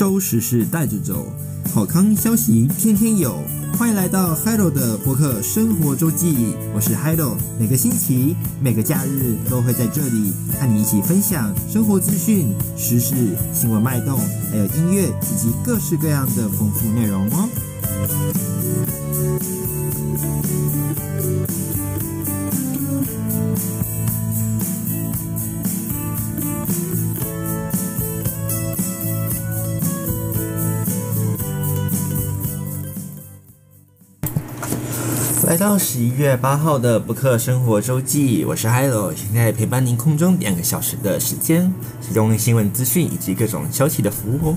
周时事带着走，好康消息天天有。欢迎来到 Hello 的博客生活周记，我是 Hello，每个星期每个假日都会在这里和你一起分享生活资讯、时事、新闻脉动，还有音乐以及各式各样的丰富内容哦。到十一月八号的播客生活周记，我是 Hello，现在陪伴您空中两个小时的时间，提供新闻资讯以及各种消息的服务哦。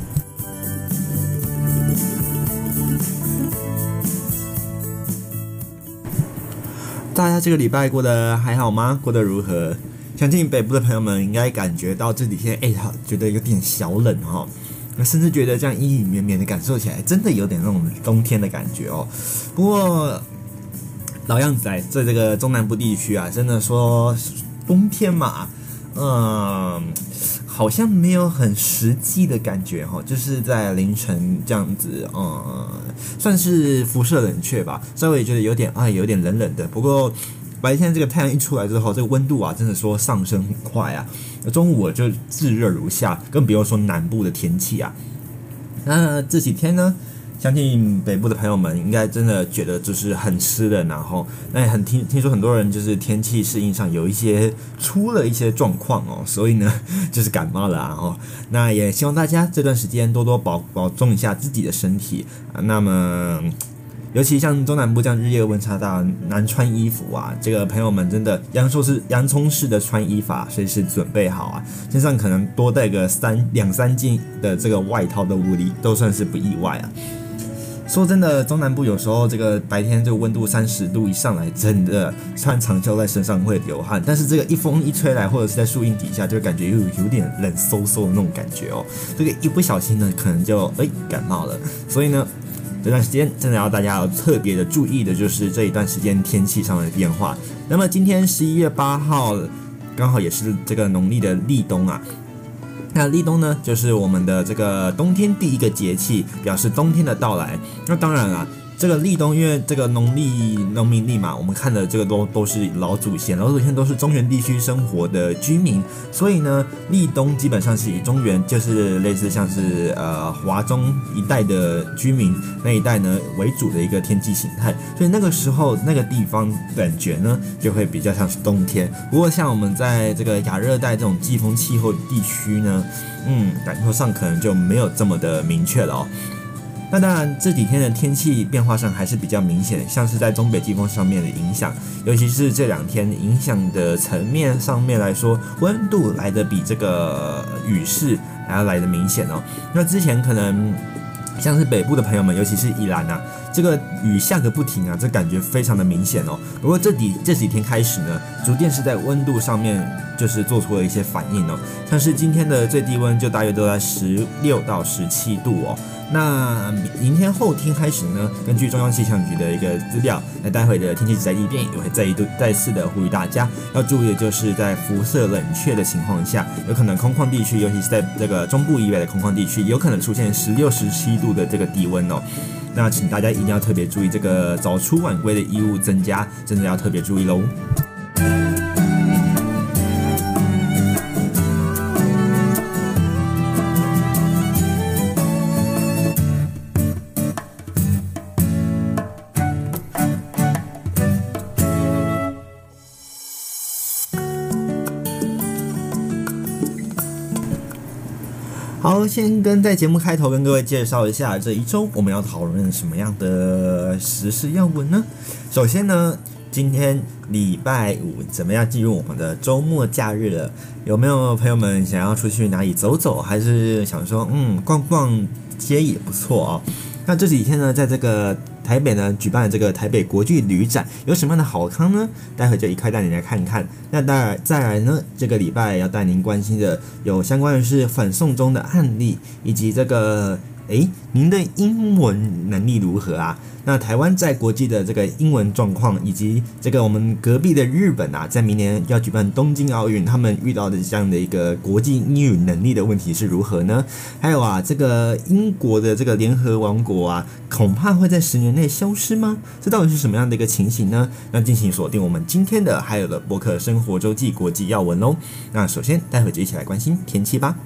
大家这个礼拜过得还好吗？过得如何？相信北部的朋友们应该感觉到这几天，哎，觉得有点小冷哈，那甚至觉得这样阴雨绵绵的感受起来，真的有点那种冬天的感觉哦。不过，老样子来，在这个中南部地区啊，真的说冬天嘛，嗯，好像没有很实际的感觉哈，就是在凌晨这样子，嗯，算是辐射冷却吧，稍微觉得有点啊，有点冷冷的。不过白天这个太阳一出来之后，这个温度啊，真的说上升很快啊，中午我就炙热如夏，更不用说南部的天气啊。那这几天呢？相信北部的朋友们应该真的觉得就是很湿的，然后那也很听听说很多人就是天气适应上有一些出了一些状况哦，所以呢 就是感冒了啊哦，那也希望大家这段时间多多保保重一下自己的身体啊。那么。尤其像中南部这样日夜温差大，难穿衣服啊，这个朋友们真的洋葱式洋葱式的穿衣法，随时准备好啊，身上可能多带个三两三件的这个外套的屋里都算是不意外啊。说真的，中南部有时候这个白天这个温度三十度一上来，真的穿长袖在身上会流汗，但是这个一风一吹来，或者是在树荫底下，就感觉又有点冷飕飕的那种感觉哦。这个一不小心呢，可能就哎感冒了，所以呢。这段时间真的要大家要特别的注意的，就是这一段时间天气上的变化。那么今天十一月八号，刚好也是这个农历的立冬啊。那立冬呢，就是我们的这个冬天第一个节气，表示冬天的到来。那当然了。这个立冬，因为这个农历农民历嘛，我们看的这个都都是老祖先，老祖先都是中原地区生活的居民，所以呢，立冬基本上是以中原，就是类似像是呃华中一带的居民那一带呢为主的一个天气形态，所以那个时候那个地方感觉呢就会比较像是冬天。不过像我们在这个亚热带这种季风气候地区呢，嗯，感受上可能就没有这么的明确了哦。那当然，这几天的天气变化上还是比较明显，像是在东北季风上面的影响，尤其是这两天影响的层面上面来说，温度来得比这个雨势还要来得明显哦。那之前可能像是北部的朋友们，尤其是宜兰啊，这个雨下个不停啊，这感觉非常的明显哦。不过这几这几天开始呢，逐渐是在温度上面就是做出了一些反应哦，像是今天的最低温就大约都在十六到十七度哦。那明天后天开始呢，根据中央气象局的一个资料，那待会的天气在异变，也会再一度再次的呼吁大家要注意的，就是在辐射冷却的情况下，有可能空旷地区，尤其是在这个中部以外的空旷地区，有可能出现十六、十七度的这个低温哦。那请大家一定要特别注意，这个早出晚归的衣物增加，真的要特别注意喽。好，先跟在节目开头跟各位介绍一下这一周我们要讨论什么样的时事要闻呢？首先呢，今天礼拜五怎么样进入我们的周末假日了？有没有朋友们想要出去哪里走走，还是想说嗯逛逛街也不错啊？那这几天呢，在这个。台北呢举办了这个台北国际旅展，有什么样的好康呢？待会就一块带你来看看。那当然，再来呢，这个礼拜要带您关心的有相关的是反送中的案例，以及这个诶，您的英文能力如何啊？那台湾在国际的这个英文状况，以及这个我们隔壁的日本啊，在明年要举办东京奥运，他们遇到的这样的一个国际英语能力的问题是如何呢？还有啊，这个英国的这个联合王国啊，恐怕会在十年内消失吗？这到底是什么样的一个情形呢？那进行锁定我们今天的还有的博客生活周记国际要闻喽。那首先，待会就一起来关心天气吧。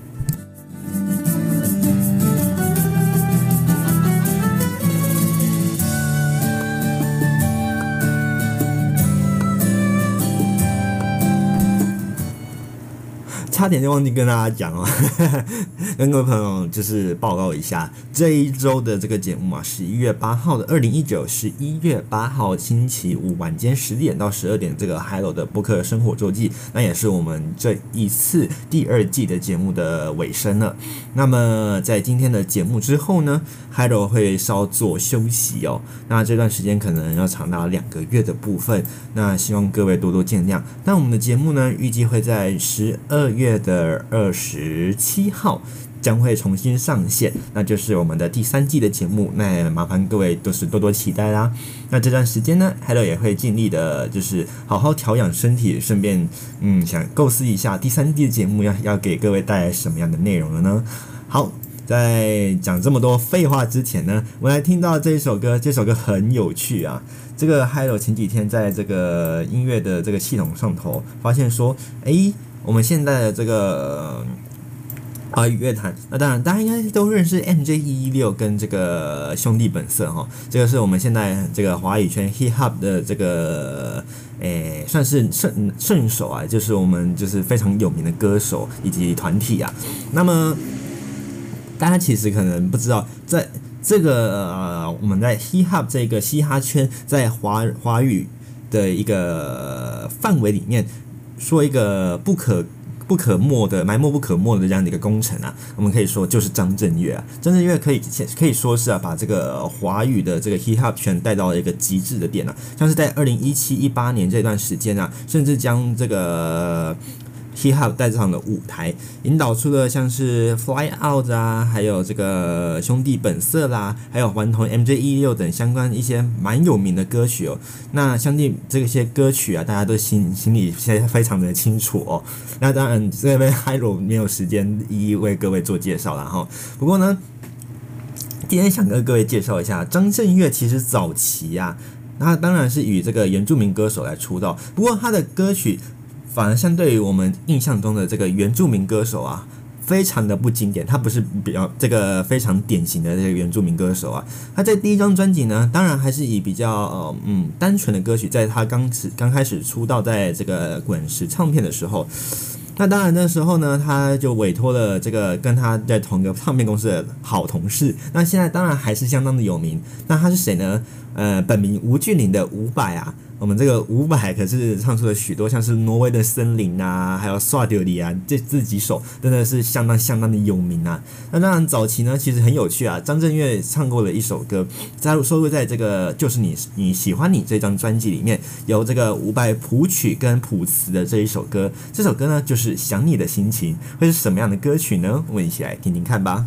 差点就忘记跟大家讲了，跟各位朋友就是报告一下这一周的这个节目啊，十一月八号的二零一九，十一月八号星期五晚间十点到十二点，这个 Hello 的播客生活周记，那也是我们这一次第二季的节目的尾声了。那么在今天的节目之后呢，Hello 会稍作休息哦，那这段时间可能要长达两个月的部分，那希望各位多多见谅。那我们的节目呢，预计会在十二。月的二十七号将会重新上线，那就是我们的第三季的节目。那也麻烦各位都是多多期待啦。那这段时间呢，Hello 也会尽力的，就是好好调养身体，顺便嗯，想构思一下第三季的节目要要给各位带来什么样的内容了呢？好，在讲这么多废话之前呢，我来听到这一首歌，这首歌很有趣啊。这个 Hello 前几天在这个音乐的这个系统上头发现说，诶。我们现在的这个华语乐坛，那当然大家应该都认识 MJ 一一六跟这个兄弟本色哈，这个是我们现在这个华语圈 hip hop 的这个诶，算是圣圣手啊，就是我们就是非常有名的歌手以及团体啊。那么大家其实可能不知道，在这个呃，我们在 hip hop 这个嘻哈圈，在华华语的一个范围里面。说一个不可不可没的埋没不可没的这样的一个功臣啊，我们可以说就是张震岳啊。张震岳可以可以说是啊，把这个华语的这个 hip hop 圈带到了一个极致的点啊，像是在二零一七一八年这段时间啊，甚至将这个。Hip Hop 带上了舞台，引导出了像是 Fly Out 啊，还有这个兄弟本色啦，还有顽童 MJ116 等相关一些蛮有名的歌曲哦。那相信这些歌曲啊，大家都心心里现在非常的清楚哦。那当然这边 Hiro 没有时间一一为各位做介绍了哈。不过呢，今天想跟各位介绍一下张震岳，其实早期啊，他当然是以这个原住民歌手来出道，不过他的歌曲。反而相对于我们印象中的这个原住民歌手啊，非常的不经典。他不是比较这个非常典型的这个原住民歌手啊。他在第一张专辑呢，当然还是以比较呃嗯单纯的歌曲，在他刚始刚开始出道在这个滚石唱片的时候，那当然那时候呢，他就委托了这个跟他在同一个唱片公司的好同事。那现在当然还是相当的有名。那他是谁呢？呃，本名吴俊霖的伍佰啊。我们这个伍佰可是唱出了许多像是《挪威的森林》啊，还有《刷掉你》啊，这这几首真的是相当相当的有名啊。那当然早期呢，其实很有趣啊。张震岳唱过了一首歌，加入收录在这个就是你你喜欢你这张专辑里面，由这个伍佰谱曲跟谱词的这一首歌。这首歌呢，就是《想你的心情》，会是什么样的歌曲呢？我们一起来听听看吧。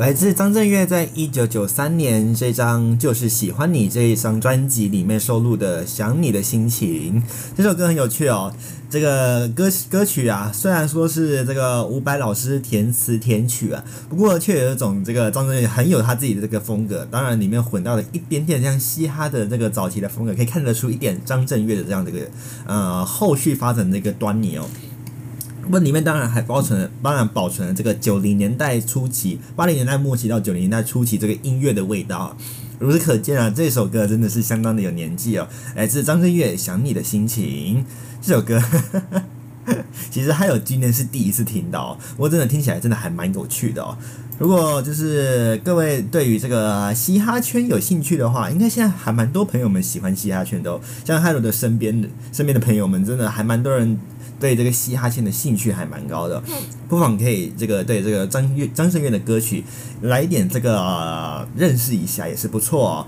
来自张震岳在一九九三年这张《就是喜欢你》这一张专辑里面收录的《想你的心情》这首歌很有趣哦。这个歌歌曲啊，虽然说是这个伍佰老师填词填曲啊，不过却有一种这个张震岳很有他自己的这个风格。当然里面混到了一点点像嘻哈的这个早期的风格，可以看得出一点张震岳的这样的一个呃后续发展的一个端倪哦。不里面当然还保存，当然保存了这个九零年代初期、八零年代末期到九零年代初期这个音乐的味道。如此可见啊，这首歌真的是相当的有年纪哦。来自张震岳《想你的心情》这首歌，其实还有今年是第一次听到，不过真的听起来真的还蛮有趣的哦。如果就是各位对于这个嘻哈圈有兴趣的话，应该现在还蛮多朋友们喜欢嘻哈圈的哦。像海罗的身边身边的朋友们，真的还蛮多人。对这个嘻哈圈的兴趣还蛮高的，不妨可以这个对这个张岳张震岳的歌曲来一点这个、呃、认识一下也是不错哦。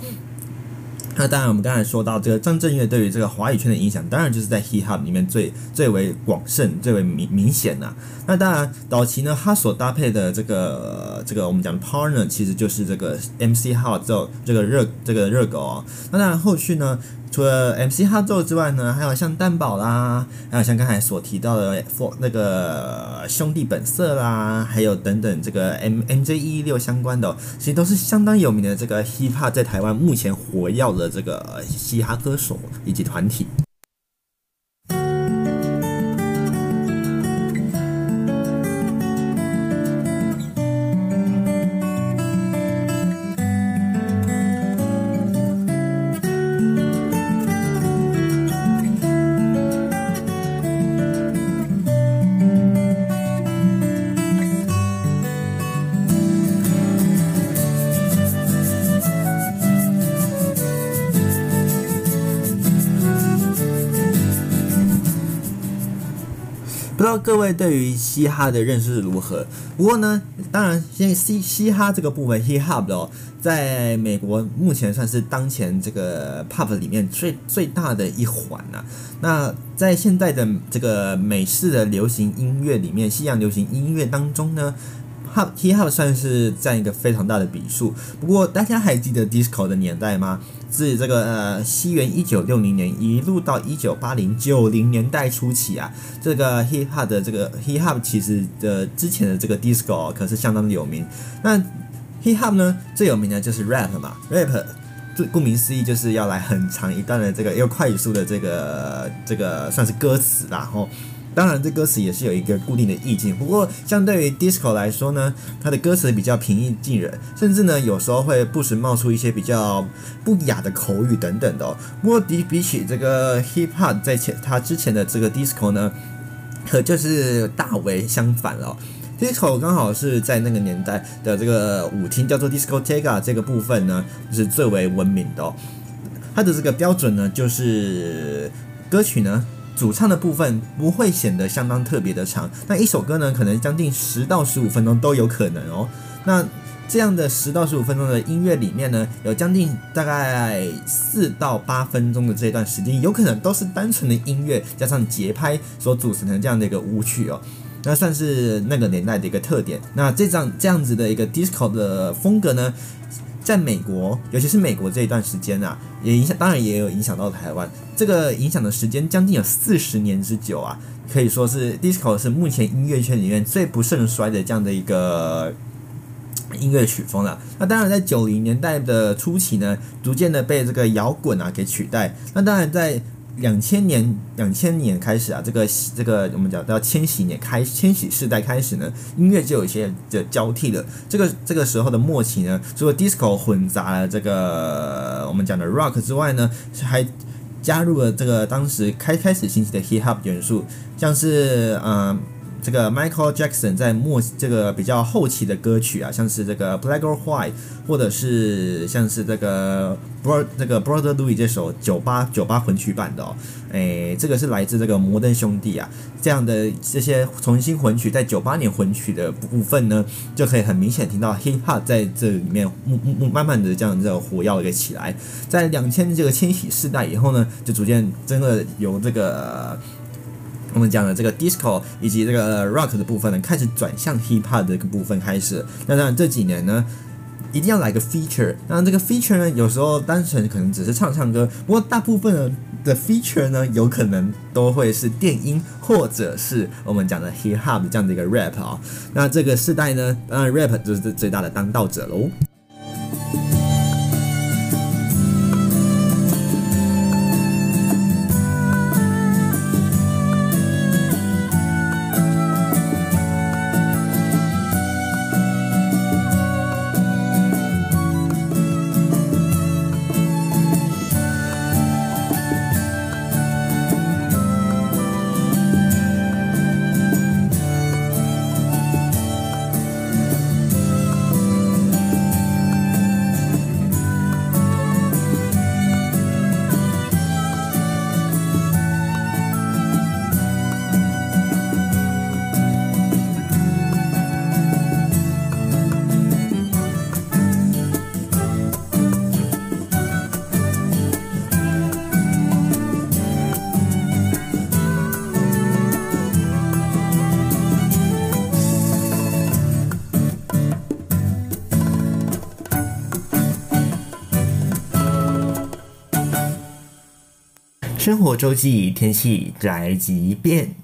那当然，我们刚才说到这个张震岳对于这个华语圈的影响，当然就是在 hip hop 里面最最为广盛、最为明明显啊。那当然，早期呢，他所搭配的这个这个我们讲的 partner，其实就是这个 MC Hot 这这个热这个热狗哦。那当然，后续呢。除了 MC 哈奏之外呢，还有像蛋堡啦，还有像刚才所提到的 For 那个兄弟本色啦，还有等等这个 M MJ 一一六相关的、其实都是相当有名的这个 Hip Hop 在台湾目前活跃的这个嘻哈歌手以及团体。道各位对于嘻哈的认识如何？不过呢，当然，现在嘻嘻哈这个部分，hip hop 哦，在美国目前算是当前这个 pop 里面最最大的一环啊。那在现在的这个美式的流行音乐里面，西洋流行音乐当中呢。Hip Hip Hop 算是占一个非常大的比数，不过大家还记得 Disco 的年代吗？自这个呃西元一九六零年一路到一九八零九零年代初期啊，这个 Hip Hop 的这个 Hip Hop 其实的之前的这个 Disco 可是相当的有名。那 Hip Hop 呢，最有名的就是 Rap 嘛，Rap 最顾名思义就是要来很长一段的这个又快速的这个这个算是歌词啦，吼。当然，这歌词也是有一个固定的意境。不过，相对于 disco 来说呢，它的歌词比较平易近人，甚至呢，有时候会不时冒出一些比较不雅的口语等等的哦。不过，比比起这个 hip hop 在前它之前的这个 disco 呢，可就是大为相反了。disco 刚好是在那个年代的这个舞厅叫做 discoteca 这个部分呢，是最为闻名的哦。它的这个标准呢，就是歌曲呢。主唱的部分不会显得相当特别的长，那一首歌呢，可能将近十到十五分钟都有可能哦。那这样的十到十五分钟的音乐里面呢，有将近大概四到八分钟的这段时间，有可能都是单纯的音乐加上节拍所组成的这样的一个舞曲哦。那算是那个年代的一个特点。那这张这样子的一个 disco 的风格呢，在美国，尤其是美国这一段时间啊，也影响，当然也有影响到台湾。这个影响的时间将近有四十年之久啊，可以说是 disco 是目前音乐圈里面最不盛衰的这样的一个音乐曲风了。那当然，在九零年代的初期呢，逐渐的被这个摇滚啊给取代。那当然在。两千年，两千年开始啊，这个这个我们讲到千禧年开，千禧世代开始呢，音乐就有一些的交替了。这个这个时候的末期呢，除了 disco 混杂了这个我们讲的 rock 之外呢，还加入了这个当时开开始兴起的 hip hop 元素，像是嗯。这个 Michael Jackson 在末这个比较后期的歌曲啊，像是这个 Black or White，或者是像是这个 Bro 这个 Brother Louis 这首酒吧酒吧混曲版的哦，诶，这个是来自这个摩登兄弟啊，这样的这些重新混曲，在九八年混曲的部分呢，就可以很明显听到 Hip Hop 在这里面慢慢的这样这个火药给起来，在两千这个千禧世代以后呢，就逐渐真的由这个。我们讲的这个 disco 以及这个 rock 的部分呢，开始转向 hip hop 的一个部分开始。那当然这几年呢，一定要来个 feature。那这个 feature 呢，有时候单纯可能只是唱唱歌，不过大部分的 feature 呢，有可能都会是电音或者是我们讲的 hip hop 这样的一个 rap 啊。那这个世代呢，当然 rap 就是最大的当道者喽。周记，天气宅急便。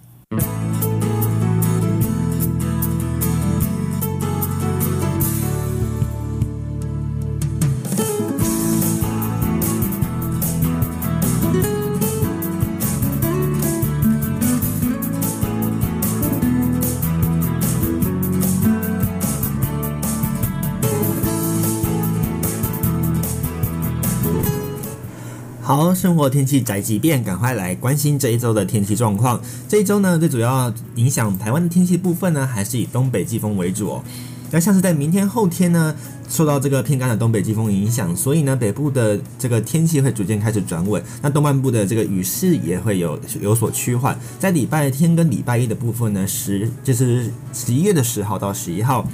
生活天气宅急便，赶快来关心这一周的天气状况。这一周呢，最主要影响台湾的天气部分呢，还是以东北季风为主哦。那像是在明天、后天呢，受到这个偏干的东北季风影响，所以呢，北部的这个天气会逐渐开始转稳。那东半部的这个雨势也会有有所趋缓。在礼拜天跟礼拜一的部分呢，十就是十一月的十号到十一号，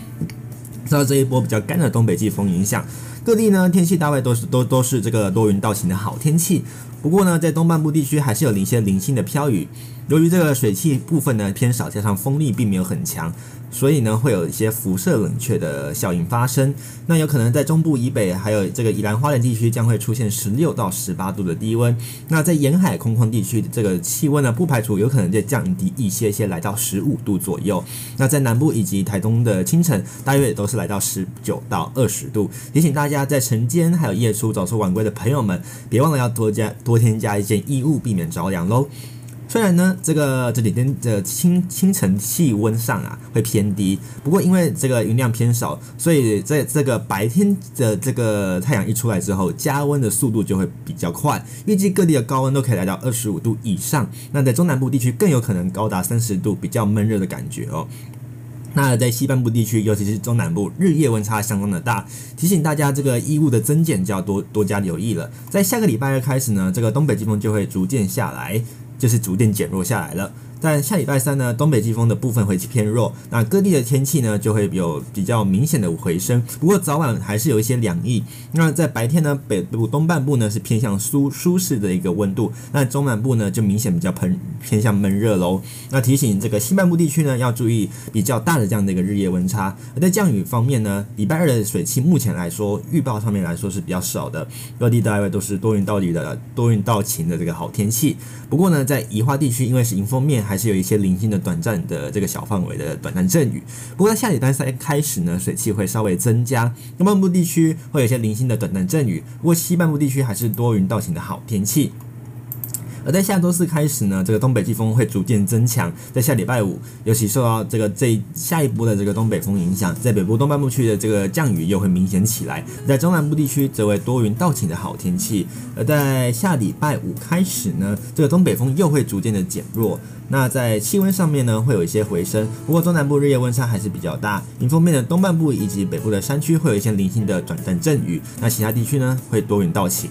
受到这一波比较干的东北季风影响，各地呢天气大概都是都都是这个多云到晴的好天气。不过呢，在东半部地区还是有一些零星的飘雨。由于这个水汽部分呢偏少，加上风力并没有很强，所以呢会有一些辐射冷却的效应发生。那有可能在中部以北，还有这个宜兰花莲地区将会出现十六到十八度的低温。那在沿海空旷地区这个气温呢，不排除有可能再降低一些些，来到十五度左右。那在南部以及台东的清晨，大约也都是来到十九到二十度。提醒大家在晨间还有夜出早出晚归的朋友们，别忘了要多加多多添加一件衣物，避免着凉喽。虽然呢，这个这几天的清清晨气温上啊会偏低，不过因为这个云量偏少，所以在这个白天的这个太阳一出来之后，加温的速度就会比较快。预计各地的高温都可以来到二十五度以上，那在中南部地区更有可能高达三十度，比较闷热的感觉哦。那在西半部地区，尤其是中南部，日夜温差相当的大，提醒大家这个衣物的增减就要多多加留意了。在下个礼拜二开始呢，这个东北季风就会逐渐下来。就是逐渐减弱下来了。但下礼拜三呢，东北季风的部分会偏弱，那各地的天气呢就会有比较明显的回升。不过早晚还是有一些凉意。那在白天呢，北部东半部呢是偏向舒舒适的一个温度，那中南部呢就明显比较喷偏向闷热喽。那提醒这个西半部地区呢要注意比较大的这样的一个日夜温差。而在降雨方面呢，礼拜二的水汽目前来说预报上面来说是比较少的，各地大概都是多云到雨的多云到晴的这个好天气。不过呢，在宜化地区因为是迎风面还还是有一些零星的短暂的这个小范围的短暂阵雨，不过在下礼拜三开始呢，水汽会稍微增加，东半部地区会有一些零星的短暂阵雨，不过西半部地区还是多云到晴的好天气。而在下周四开始呢，这个东北季风会逐渐增强。在下礼拜五，尤其受到这个这下一波的这个东北风影响，在北部东半部区的这个降雨又会明显起来。在中南部地区则为多云到晴的好天气。而在下礼拜五开始呢，这个东北风又会逐渐的减弱。那在气温上面呢，会有一些回升。不过中南部日夜温差还是比较大。迎风面的东半部以及北部的山区会有一些零星的短暂阵雨。那其他地区呢，会多云到晴。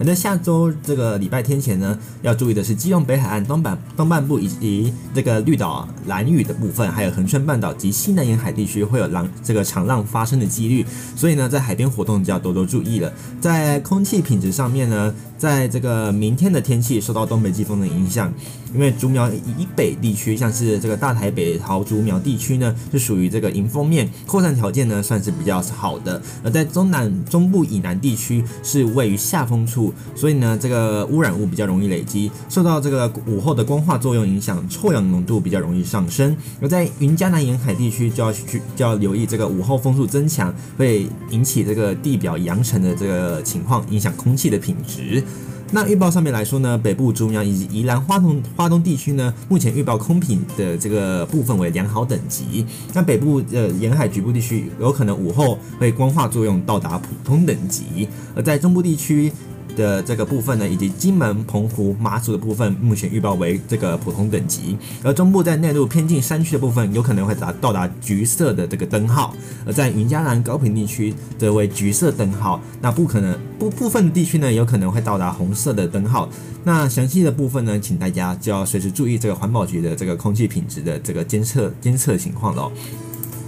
而在下周这个礼拜天前呢，要注意的是基隆北海岸东半东半部以及这个绿岛蓝屿的部分，还有恒春半岛及西南沿海地区会有浪这个长浪发生的几率，所以呢，在海边活动就要多多注意了。在空气品质上面呢，在这个明天的天气受到东北季风的影响，因为竹苗以北地区，像是这个大台北桃竹苗地区呢，是属于这个迎风面扩散条件呢，算是比较好的。而在中南中部以南地区是位于下风处。所以呢，这个污染物比较容易累积，受到这个午后的光化作用影响，臭氧浓度比较容易上升。而在云嘉南沿海地区，就要去就要留意这个午后风速增强，会引起这个地表扬尘的这个情况，影响空气的品质。那预报上面来说呢，北部中央以及宜兰花东花东地区呢，目前预报空品的这个部分为良好等级。那北部呃沿海局部地区有可能午后会光化作用到达普通等级，而在中部地区。的这个部分呢，以及金门、澎湖、马祖的部分，目前预报为这个普通等级。而中部在内陆偏近山区的部分，有可能会达到达橘色的这个灯号；而在云嘉南高屏地区，则为橘色灯号。那不可能部部分地区呢，有可能会到达红色的灯号。那详细的部分呢，请大家就要随时注意这个环保局的这个空气品质的这个监测监测情况了。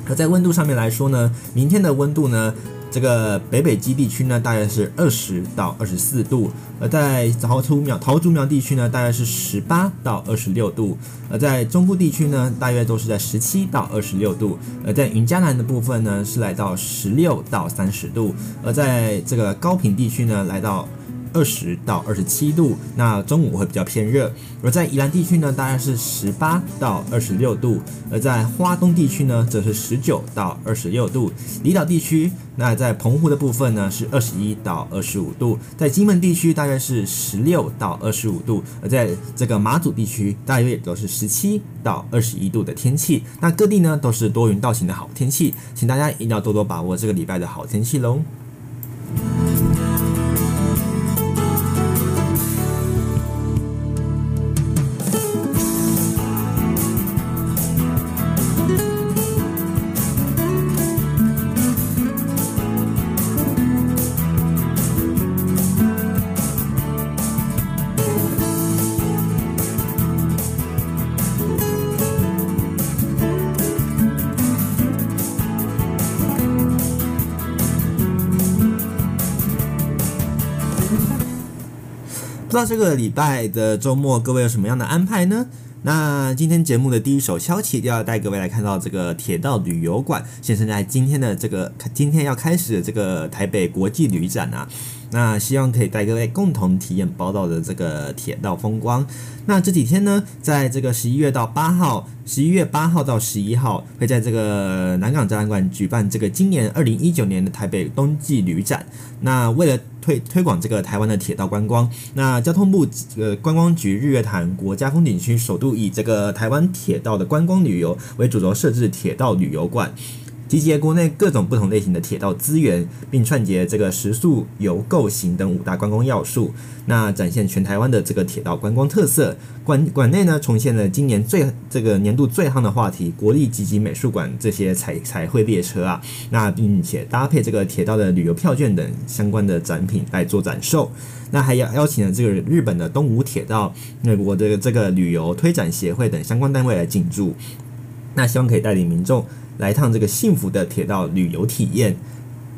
而在温度上面来说呢，明天的温度呢，这个北北基地区呢，大约是二十到二十四度；而在桃竹苗桃竹苗地区呢，大约是十八到二十六度；而在中部地区呢，大约都是在十七到二十六度；而在云嘉南的部分呢，是来到十六到三十度；而在这个高平地区呢，来到。二十到二十七度，那中午会比较偏热；而在宜兰地区呢，大概是十八到二十六度；而在花东地区呢，则是十九到二十六度。离岛地区，那在澎湖的部分呢，是二十一到二十五度；在金门地区，大概是十六到二十五度；而在这个马祖地区，大约也都是十七到二十一度的天气。那各地呢，都是多云到晴的好天气，请大家一定要多多把握这个礼拜的好天气喽。不知道这个礼拜的周末各位有什么样的安排呢？那今天节目的第一首消息就要带各位来看到这个铁道旅游馆现身在今天的这个今天要开始的这个台北国际旅展啊。那希望可以带各位共同体验宝岛的这个铁道风光。那这几天呢，在这个十一月到八号，十一月八号到十一号，会在这个南港展览馆举办这个今年二零一九年的台北冬季旅展。那为了推推广这个台湾的铁道观光，那交通部呃观光局日月潭国家风景区首度以这个台湾铁道的观光旅游为主轴设置铁道旅游馆。集结国内各种不同类型的铁道资源，并串结这个食宿游构行等五大观光要素，那展现全台湾的这个铁道观光特色。馆馆内呢，重现了今年最这个年度最夯的话题——国立集集美术馆这些彩彩绘列车啊，那并且搭配这个铁道的旅游票券等相关的展品来做展售。那还邀邀请了这个日本的东武铁道、美国的这个旅游推展协会等相关单位来进驻，那希望可以带领民众。来一趟这个幸福的铁道旅游体验。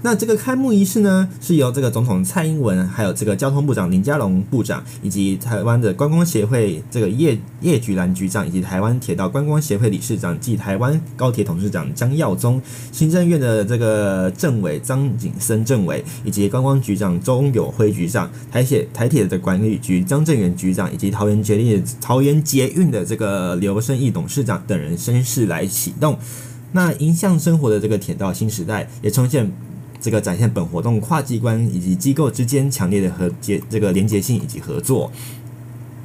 那这个开幕仪式呢，是由这个总统蔡英文，还有这个交通部长林佳龙部长，以及台湾的观光协会这个叶叶菊兰局长，以及台湾铁道观光协会理事长暨台湾高铁董事长江耀宗，行政院的这个政委张景森政委，以及观光局长周友辉局长，台铁台铁的管理局张正元局长，以及桃园捷运桃园捷运的这个刘胜义董事长等人声势来启动。那迎向生活的这个铁道新时代，也呈现这个展现本活动跨机关以及机构之间强烈的和结这个连结性以及合作。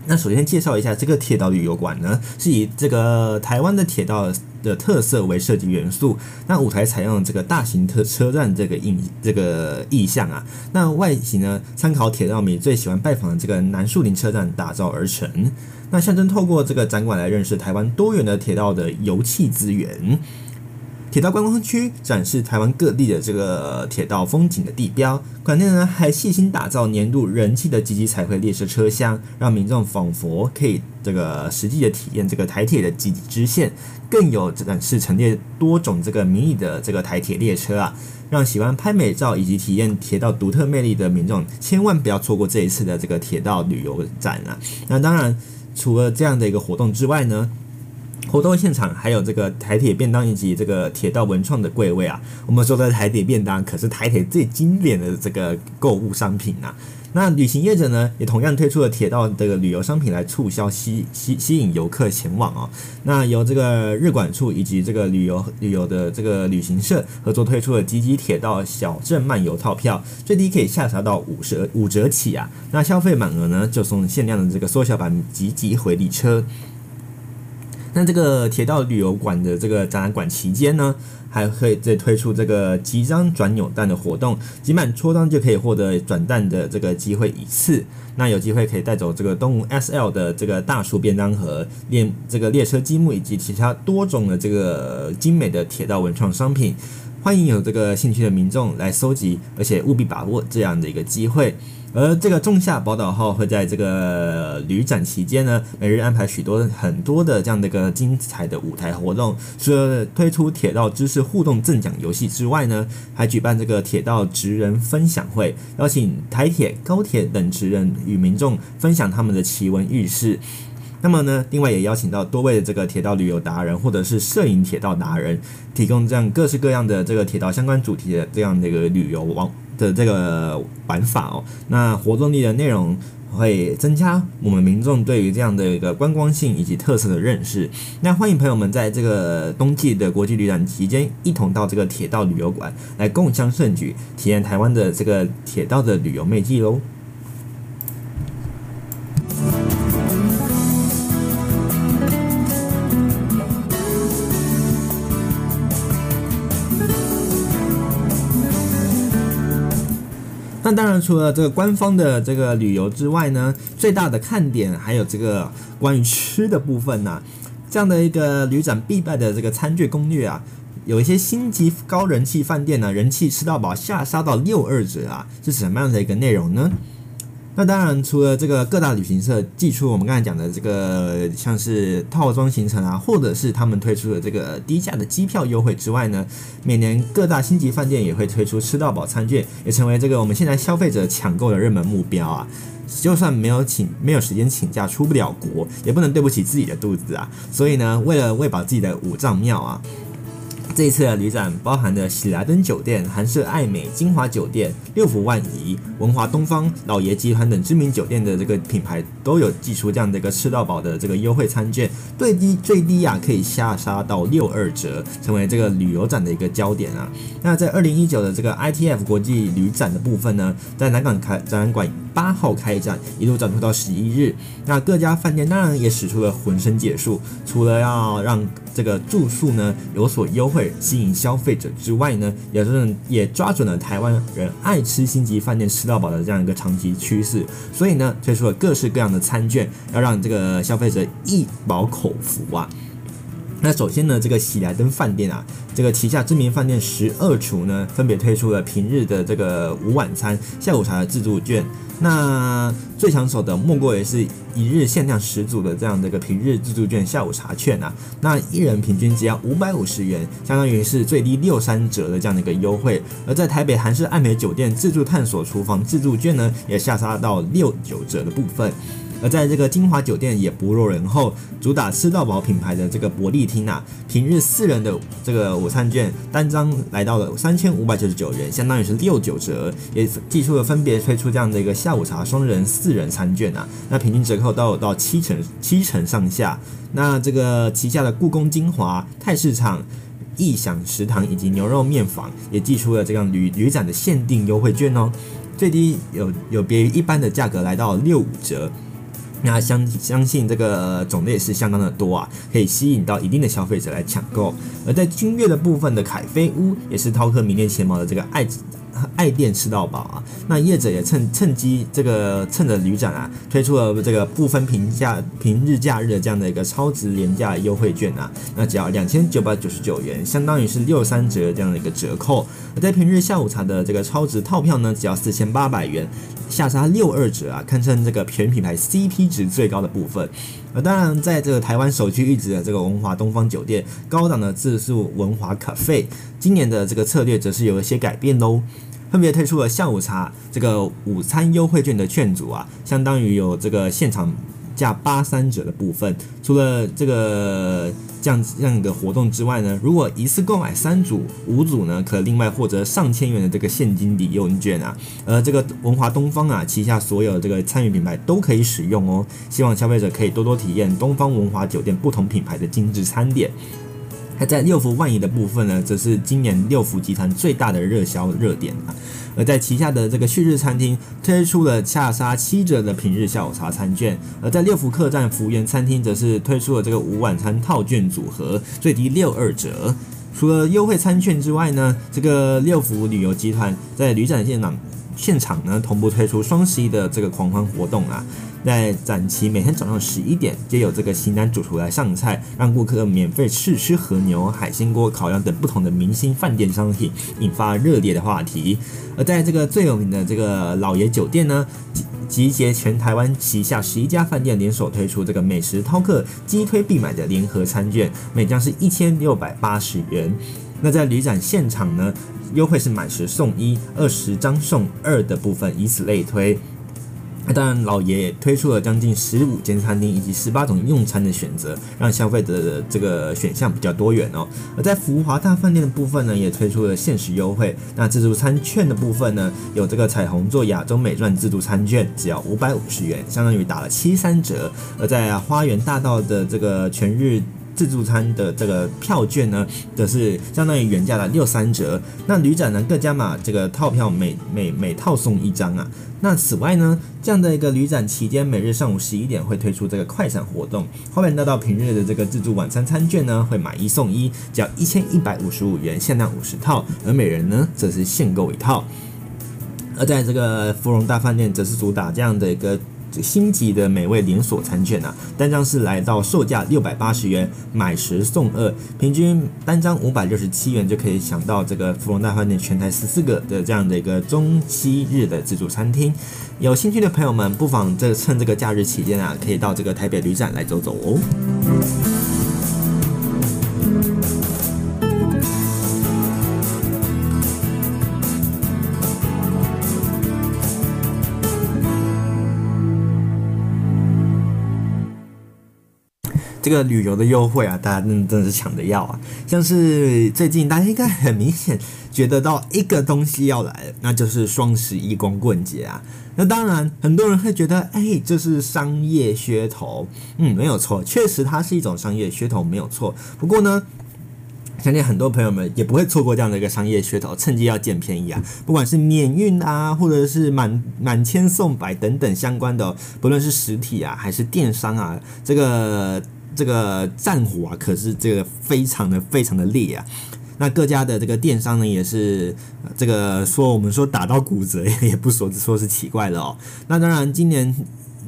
那首先介绍一下这个铁道旅游馆呢，是以这个台湾的铁道的特色为设计元素。那舞台采用这个大型特车站这个印这个意象啊。那外形呢，参考铁道迷最喜欢拜访的这个南树林车站打造而成。那象征透过这个展馆来认识台湾多元的铁道的油气资源。铁道观光区展示台湾各地的这个铁道风景的地标，馆内呢还细心打造年度人气的集集彩绘列车车厢，让民众仿佛可以这个实际的体验这个台铁的集集支线，更有展示陈列多种这个迷你的这个台铁列车啊，让喜欢拍美照以及体验铁道独特魅力的民众千万不要错过这一次的这个铁道旅游展啊！那当然，除了这样的一个活动之外呢，活动现场还有这个台铁便当以及这个铁道文创的柜位啊，我们说的台铁便当可是台铁最经典的这个购物商品呐、啊。那旅行业者呢，也同样推出了铁道的旅游商品来促销吸吸吸引游客前往哦。那由这个日管处以及这个旅游旅游的这个旅行社合作推出了吉吉铁道小镇漫游套票，最低可以下杀到五折五折起啊。那消费满额呢，就送限量的这个缩小版吉吉回力车。那这个铁道旅游馆的这个展览馆期间呢，还可以再推出这个集章转扭蛋的活动，集满戳章就可以获得转蛋的这个机会一次。那有机会可以带走这个东吴 SL 的这个大树便当盒、列这个列车积木以及其他多种的这个精美的铁道文创商品。欢迎有这个兴趣的民众来搜集，而且务必把握这样的一个机会。而这个仲夏宝岛号会在这个旅展期间呢，每日安排许多很多的这样的一个精彩的舞台活动。除了推出铁道知识互动赠奖游戏之外呢，还举办这个铁道职人分享会，邀请台铁、高铁等职人与民众分享他们的奇闻异事。那么呢，另外也邀请到多位的这个铁道旅游达人或者是摄影铁道达人，提供这样各式各样的这个铁道相关主题的这样的一个旅游网的这个玩法哦。那活动力的内容会增加我们民众对于这样的一个观光性以及特色的认识。那欢迎朋友们在这个冬季的国际旅展期间，一同到这个铁道旅游馆来共襄盛举，体验台湾的这个铁道的旅游魅力喽。那当然，除了这个官方的这个旅游之外呢，最大的看点还有这个关于吃的部分呢、这样的一个旅展必败的这个餐具攻略啊，有一些星级高人气饭店呢，人气吃到饱，下杀到六二折啊，是什么样的一个内容呢？那当然，除了这个各大旅行社祭出我们刚才讲的这个像是套装行程啊，或者是他们推出的这个低价的机票优惠之外呢，每年各大星级饭店也会推出吃到饱餐券，也成为这个我们现在消费者抢购的热门目标啊。就算没有请没有时间请假出不了国，也不能对不起自己的肚子啊。所以呢，为了喂饱自己的五脏庙啊。这次的旅展包含的喜来登酒店、韩舍爱美、金华酒店、六福万怡、文华东方、老爷集团等知名酒店的这个品牌都有寄出这样的一个吃到饱的这个优惠餐券，最低最低啊可以下杀到六二折，成为这个旅游展的一个焦点啊。那在二零一九的这个 ITF 国际旅展的部分呢，在南港开展览馆八号开展，一路展出到十一日。那各家饭店当然也使出了浑身解数，除了要让这个住宿呢有所优惠，吸引消费者之外呢，也是也抓准了台湾人爱吃星级饭店吃到饱的这样一个长期趋势，所以呢推出了各式各样的餐券，要让这个消费者一饱口福啊。那首先呢，这个喜来登饭店啊，这个旗下知名饭店十二厨呢，分别推出了平日的这个午晚餐、下午茶的自助券。那最抢手的莫过于是一日限量十组的这样的一个平日自助券、下午茶券啊。那一人平均只要五百五十元，相当于是最低六三折的这样的一个优惠。而在台北韩式爱美酒店自助探索厨房自助券呢，也下杀到六九折的部分。而在这个金华酒店也不落人后，主打吃到饱品牌的这个伯利厅啊，平日四人的这个午餐券单张来到了三千五百九十九元，相当于是六九折，也寄出了分别推出这样的一个下午茶双人、四人餐券啊，那平均折扣都有到七成七成上下。那这个旗下的故宫精华、泰市场、义享食堂以及牛肉面坊也寄出了这样旅旅展的限定优惠券哦，最低有有别于一般的价格来到六五折。那相相信这个种类是相当的多啊，可以吸引到一定的消费者来抢购。而在君悦的部分的凯菲屋也是饕客名列前茅的这个爱爱店吃到饱啊。那业者也趁趁机这个趁着旅展啊，推出了这个不分平价平日假日的这样的一个超值廉价优惠券啊。那只要两千九百九十九元，相当于是六三折这样的一个折扣。而在平日下午茶的这个超值套票呢，只要四千八百元。下杀六二折啊，堪称这个全品牌 CP 值最高的部分。呃当然，在这个台湾首屈一指的这个文华东方酒店，高档的自助文华咖啡，今年的这个策略则是有一些改变喽，分别推出了下午茶这个午餐优惠券的券组啊，相当于有这个现场价八三折的部分。除了这个。这样这样的活动之外呢，如果一次购买三组、五组呢，可另外获得上千元的这个现金抵用券啊。而这个文华东方啊，旗下所有这个餐饮品牌都可以使用哦。希望消费者可以多多体验东方文华酒店不同品牌的精致餐点。那在六福万怡的部分呢，则是今年六福集团最大的热销热点啊。而在旗下的这个旭日餐厅推出了下杀七折的平日下午茶餐券，而在六福客栈福源餐厅则是推出了这个午晚餐套券组合，最低六二折。除了优惠餐券之外呢，这个六福旅游集团在旅展现场现场呢同步推出双十一的这个狂欢活动啊。在展期每天早上十一点，就有这个型男主厨来上菜，让顾客免费试吃和牛、海鲜锅、烤羊等不同的明星饭店商品，引发热烈的话题。而在这个最有名的这个老爷酒店呢，集集结全台湾旗下十一家饭店联手推出这个美食饕客激推必买的联合餐券，每张是一千六百八十元。那在旅展现场呢，优惠是买十送一，二十张送二的部分，以此类推。那当然，老爷也推出了将近十五间餐厅以及十八种用餐的选择，让消费者的这个选项比较多元哦。而在福华大饭店的部分呢，也推出了限时优惠。那自助餐券的部分呢，有这个彩虹座亚洲美钻自助餐券，只要五百五十元，相当于打了七三折。而在花园大道的这个全日。自助餐的这个票券呢，则是相当于原价的六三折。那旅展呢，各加码这个套票每每每套送一张啊。那此外呢，这样的一个旅展期间，每日上午十一点会推出这个快闪活动。后面那到平日的这个自助晚餐餐券呢，会买一送一，只要一千一百五十五元，限量五十套，而每人呢，则是限购一套。而在这个芙蓉大饭店，则是主打这样的一个。星级的美味连锁餐券啊，单张是来到售价六百八十元，买十送二，平均单张五百六十七元就可以抢到这个芙蓉大饭店全台十四个的这样的一个中西日的自助餐厅。有兴趣的朋友们，不妨这趁这个假日期间啊，可以到这个台北旅展来走走哦。这个旅游的优惠啊，大家真的真的是抢着要啊！像是最近大家应该很明显觉得到一个东西要来了，那就是双十一光棍节啊。那当然，很多人会觉得，哎，这是商业噱头。嗯，没有错，确实它是一种商业噱头，没有错。不过呢，相信很多朋友们也不会错过这样的一个商业噱头，趁机要捡便宜啊！不管是免运啊，或者是满满千送百等等相关的，不论是实体啊还是电商啊，这个这个战火啊，可是这个非常的非常的烈啊！那各家的这个电商呢，也是这个说我们说打到骨折也不说说是奇怪了哦。那当然今年。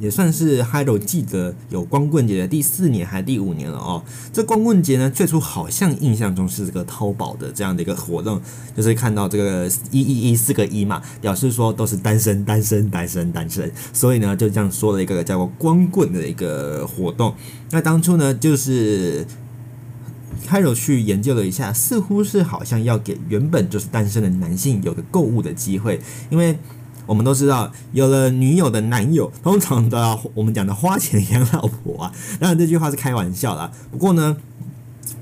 也算是 Hiro 记得有光棍节的第四年还是第五年了哦。这光棍节呢，最初好像印象中是这个淘宝的这样的一个活动，就是看到这个一一一四个一嘛，表示说都是单身单身单身单身，所以呢就这样说了一个叫做光棍的一个活动。那当初呢，就是 Hiro 去研究了一下，似乎是好像要给原本就是单身的男性有个购物的机会，因为。我们都知道，有了女友的男友，通常都要我们讲的花钱养老婆啊。当然这句话是开玩笑啦。不过呢，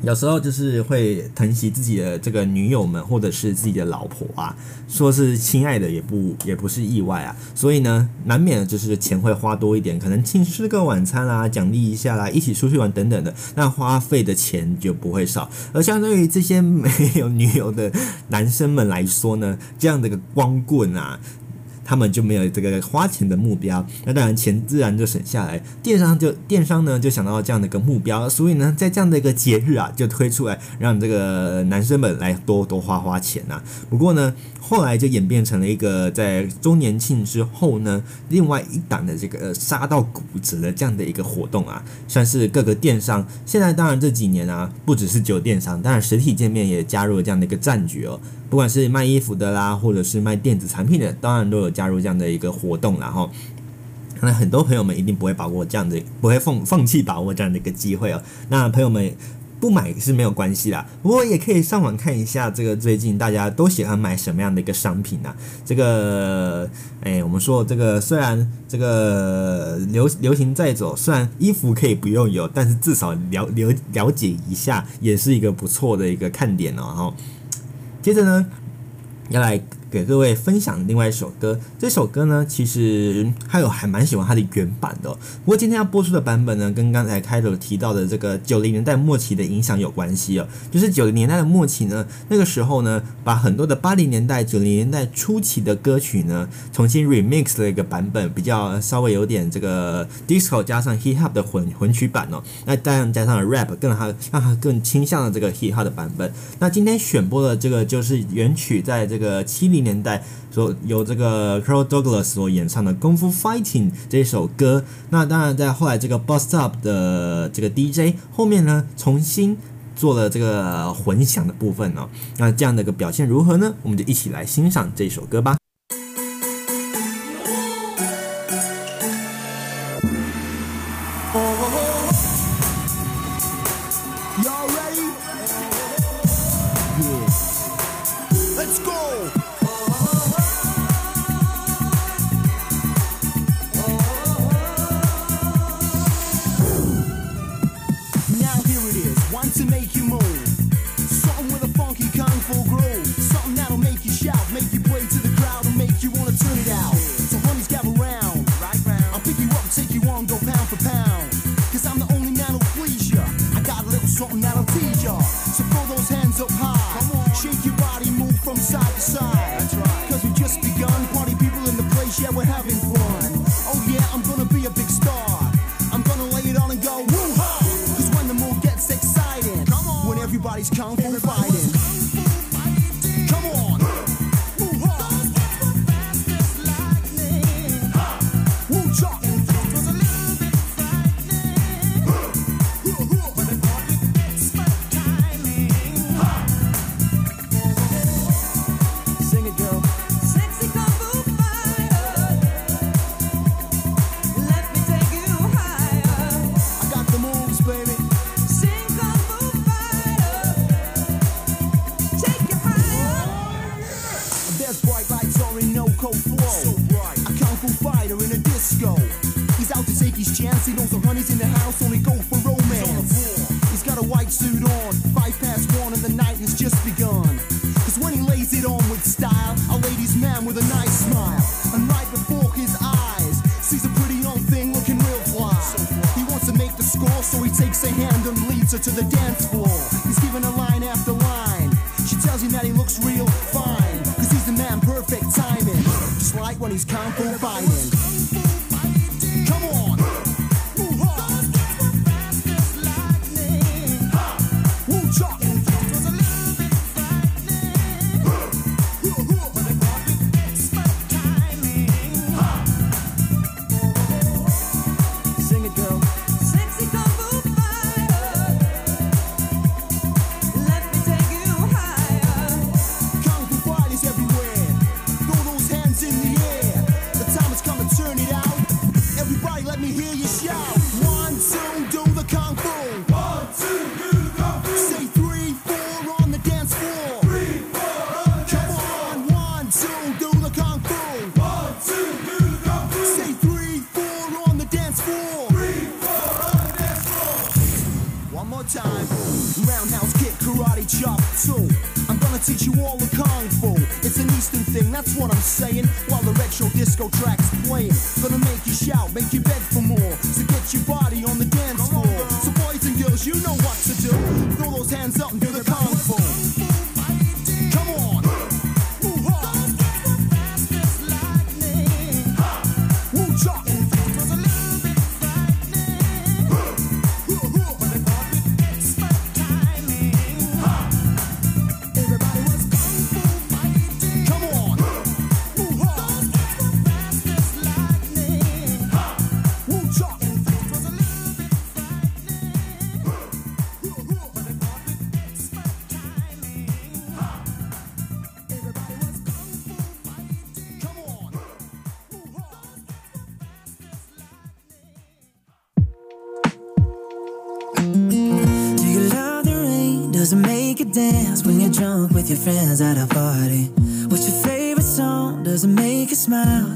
有时候就是会疼惜自己的这个女友们，或者是自己的老婆啊，说是亲爱的也不也不是意外啊。所以呢，难免就是钱会花多一点，可能请吃个晚餐啊，奖励一下啦，一起出去玩等等的，那花费的钱就不会少。而相对于这些没有女友的男生们来说呢，这样的一个光棍啊。他们就没有这个花钱的目标，那当然钱自然就省下来。电商就电商呢就想到这样的一个目标，所以呢在这样的一个节日啊就推出来，让这个男生们来多多花花钱、啊。不过呢后来就演变成了一个在周年庆之后呢另外一档的这个杀到骨折的这样的一个活动啊，算是各个电商现在当然这几年啊不只是酒电商，当然实体店面也加入了这样的一个战局哦。不管是卖衣服的啦，或者是卖电子产品的，当然都有加入这样的一个活动，然后，那很多朋友们一定不会把握这样的，不会放放弃把握这样的一个机会哦。那朋友们不买是没有关系啦，不过也可以上网看一下这个最近大家都喜欢买什么样的一个商品啊。这个，哎，我们说这个虽然这个流流行在走，虽然衣服可以不用有，但是至少了了了解一下也是一个不错的一个看点哦。然后。接着呢，要来。给各位分享另外一首歌，这首歌呢，其实还有还蛮喜欢它的原版的。不过今天要播出的版本呢，跟刚才开头提到的这个九零年代末期的影响有关系哦。就是九零年代的末期呢，那个时候呢，把很多的八零年代、九零年代初期的歌曲呢，重新 remix 了一个版本，比较稍微有点这个 disco 加上 hip hop 的混混曲版哦。那当然加上了 rap，更让它让它更倾向了这个 hip hop 的版本。那今天选播的这个就是原曲，在这个七零。年代所由这个 Carl Douglas 所演唱的《功夫 Fighting》这首歌，那当然在后来这个 Bust Up 的这个 DJ 后面呢，重新做了这个混响的部分哦。那这样的一个表现如何呢？我们就一起来欣赏这首歌吧。That's what I'm saying. While the retro disco track's playing, gonna make you shout, make you beg for more. So get your body on the dance floor. So boys and girls, you know what to do. Throw those hands up and do the concert. drunk with your friends at a party. What's your favorite song? Does it make you smile?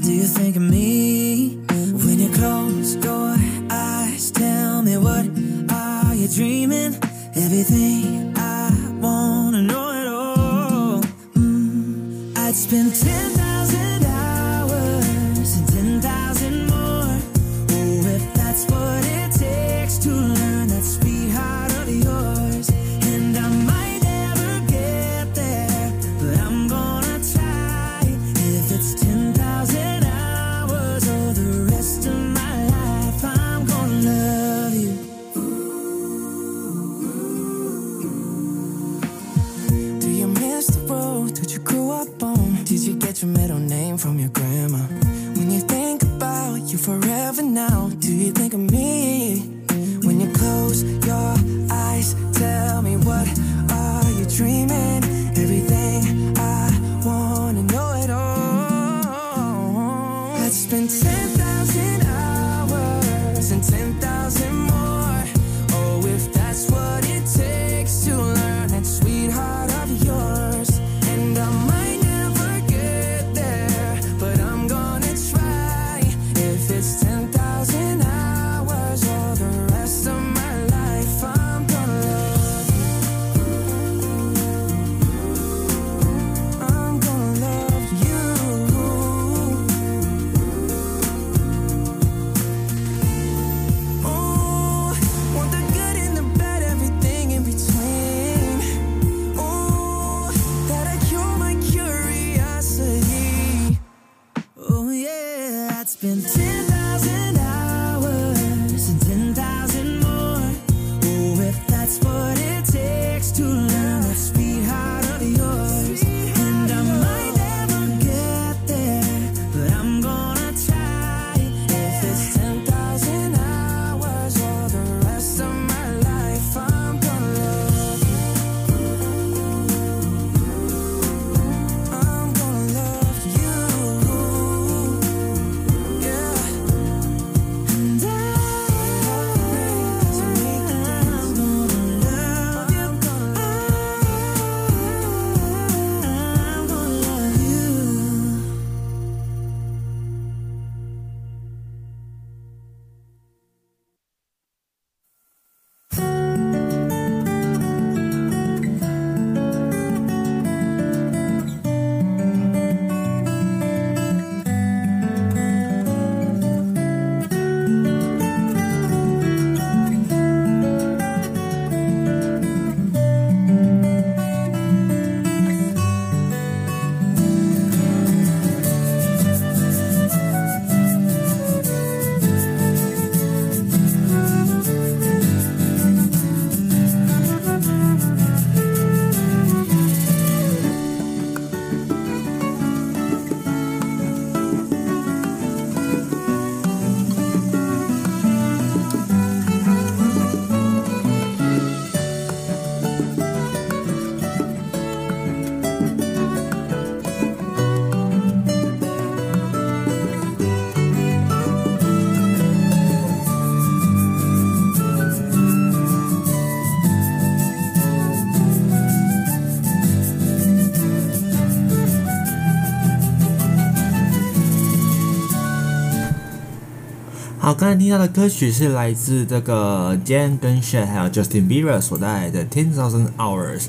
刚才听到的歌曲是来自这个 Jane 跟 Shay 还有 Justin Bieber 所带来的《Ten Thousand Hours》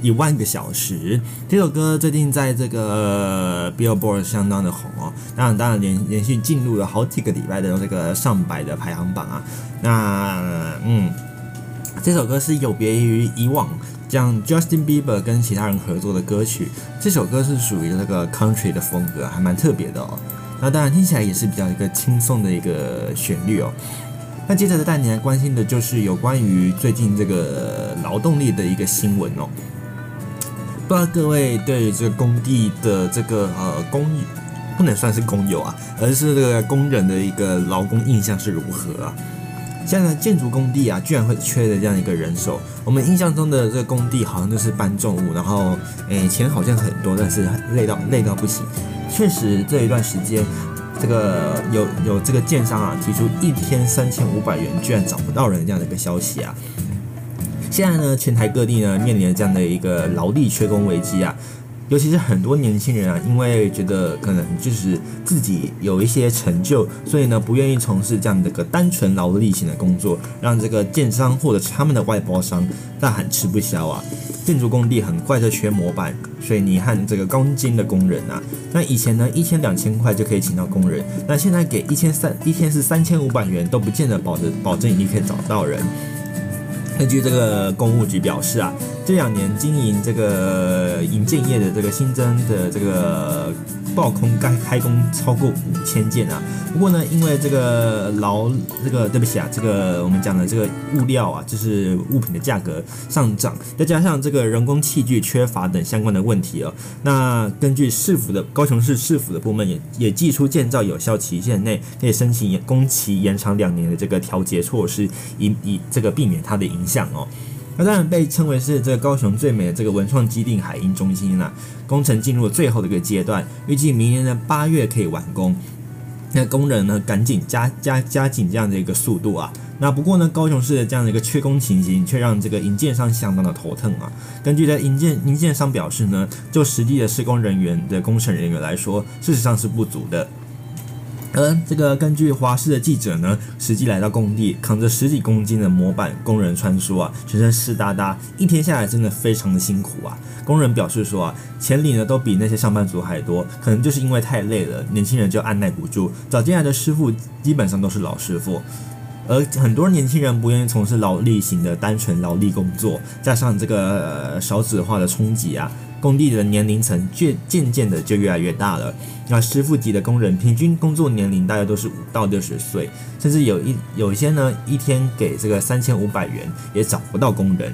一万个小时。这首歌最近在这个 Billboard 相当的红哦，当然当然连连续进入了好几个礼拜的这个上百的排行榜啊。那嗯，这首歌是有别于以往像 Justin Bieber 跟其他人合作的歌曲，这首歌是属于那个 Country 的风格，还蛮特别的哦。那当然听起来也是比较一个轻松的一个旋律哦。那接着带你来关心的就是有关于最近这个劳动力的一个新闻哦。不知道各位对这个工地的这个呃工不能算是工友啊，而是这个工人的一个劳工印象是如何啊？现在建筑工地啊，居然会缺的这样一个人手。我们印象中的这个工地好像都是搬重物，然后诶钱好像很多，但是累到累到不行。确实，这一段时间，这个有有这个建商啊提出一天三千五百元，居然找不到人这样的一个消息啊。现在呢，全台各地呢面临这样的一个劳力缺工危机啊。尤其是很多年轻人啊，因为觉得可能就是自己有一些成就，所以呢不愿意从事这样的一个单纯劳力型的工作，让这个建商或者是他们的外包商大喊吃不消啊！建筑工地很快就缺模板、水泥和这个钢筋的工人啊。那以前呢一天两千块就可以请到工人，那现在给一千三一天是三千五百元都不见得保证保证你可以找到人。根据这个公务局表示啊，这两年经营这个营建业的这个新增的这个爆空开开工超过五千件啊。不过呢，因为这个劳这个对不起啊，这个我们讲的这个物料啊，就是物品的价格上涨，再加上这个人工器具缺乏等相关的问题哦。那根据市府的高雄市市府的部门也也寄出建造有效期限内可以申请工期延长两年的这个调节措施，以以这个避免它的影响哦。当然被称为是这个高雄最美的这个文创基地海鹰中心啊，工程进入最后的一个阶段，预计明年的八月可以完工。那工人呢，赶紧加加加紧这样的一个速度啊。那不过呢，高雄市的这样的一个缺工情形，却让这个营建商相当的头疼啊。根据的营建营建商表示呢，就实际的施工人员的工程人员来说，事实上是不足的。而这个根据华视的记者呢，实际来到工地，扛着十几公斤的模板，工人穿梭啊，全身湿哒哒，一天下来真的非常的辛苦啊。工人表示说啊，钱领的都比那些上班族还多，可能就是因为太累了，年轻人就按耐不住。找进来的师傅基本上都是老师傅，而很多年轻人不愿意从事劳力型的单纯劳力工作，加上这个、少子化的冲击啊。工地的年龄层渐渐渐的就越来越大了。那师傅级的工人平均工作年龄大概都是五到六十岁，甚至有一有一些呢，一天给这个三千五百元也找不到工人。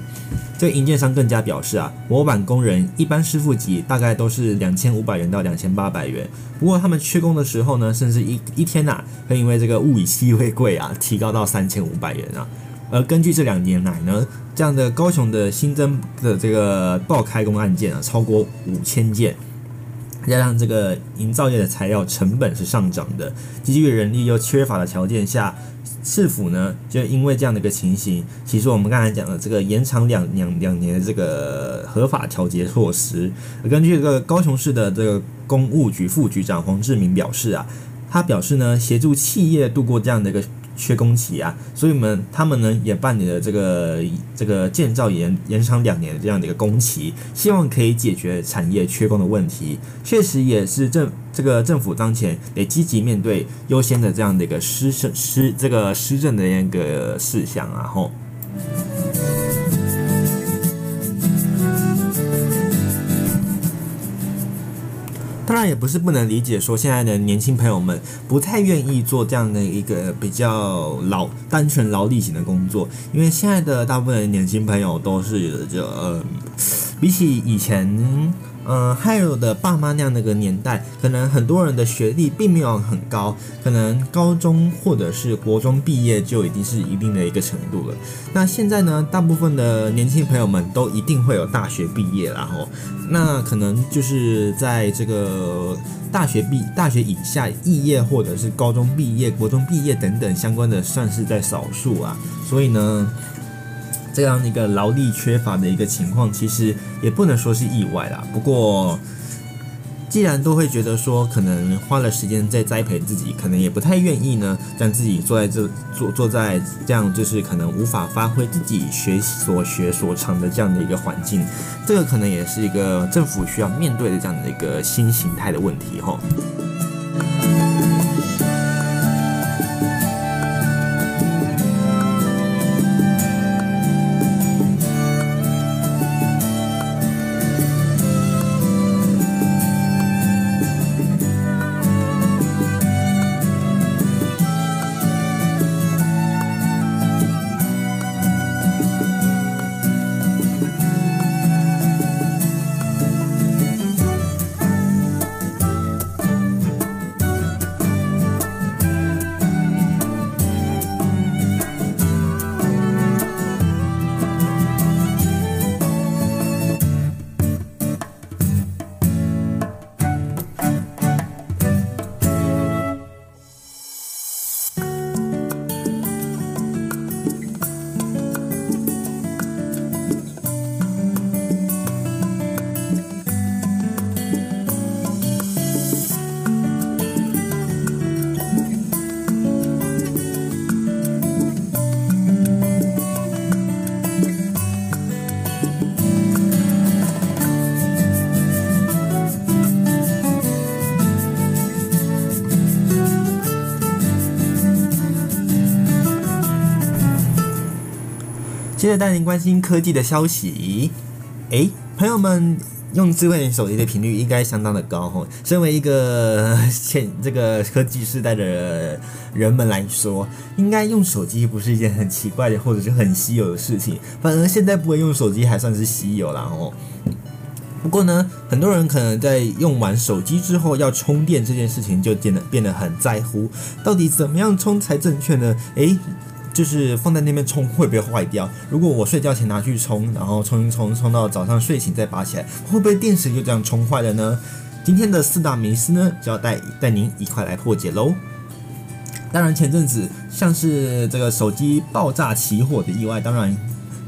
这营建商更加表示啊，模板工人一般师傅级大概都是两千五百元到两千八百元。不过他们缺工的时候呢，甚至一一天呐、啊，会因为这个物以稀为贵啊，提高到三千五百元啊。而根据这两年来呢，这样的高雄的新增的这个报开工案件啊，超过五千件，加上这个营造业的材料成本是上涨的，积聚人力又缺乏的条件下，市府呢就因为这样的一个情形，其实我们刚才讲的这个延长两两两年的这个合法调节措施，根据这个高雄市的这个公务局副局长黄志明表示啊，他表示呢，协助企业度过这样的一个。缺工期啊，所以我们他们呢也办理了这个这个建造延延长两年的这样的一个工期，希望可以解决产业缺工的问题。确实也是政这个政府当前得积极面对优先的这样的一个施政施这个施政的一个事项啊，吼。当然也不是不能理解，说现在的年轻朋友们不太愿意做这样的一个比较劳单纯劳力型的工作，因为现在的大部分年轻朋友都是就嗯，比起以前。嗯，还有的爸妈那样的一个年代，可能很多人的学历并没有很高，可能高中或者是国中毕业就已经是一定的一个程度了。那现在呢，大部分的年轻朋友们都一定会有大学毕业，然后那可能就是在这个大学毕大学以下肄业或者是高中毕业、国中毕业等等相关的，算是在少数啊。所以呢。这样一个劳力缺乏的一个情况，其实也不能说是意外啦。不过，既然都会觉得说，可能花了时间在栽培自己，可能也不太愿意呢，让自己坐在这坐坐在这样就是可能无法发挥自己学所学所长的这样的一个环境，这个可能也是一个政府需要面对的这样的一个新形态的问题哈。接着带您关心科技的消息。诶，朋友们用智慧手机的频率应该相当的高吼。身为一个 现这个科技时代的人们来说，应该用手机不是一件很奇怪的或者是很稀有的事情。反而现在不会用手机还算是稀有啦哦。不过呢，很多人可能在用完手机之后要充电这件事情就变得变得很在乎，到底怎么样充才正确呢？诶。就是放在那边充会不会坏掉？如果我睡觉前拿去充，然后充一充，充到早上睡醒再拔起来，会不会电池就这样充坏了呢？今天的四大迷思呢，就要带带您一块来破解喽。当然，前阵子像是这个手机爆炸起火的意外，当然。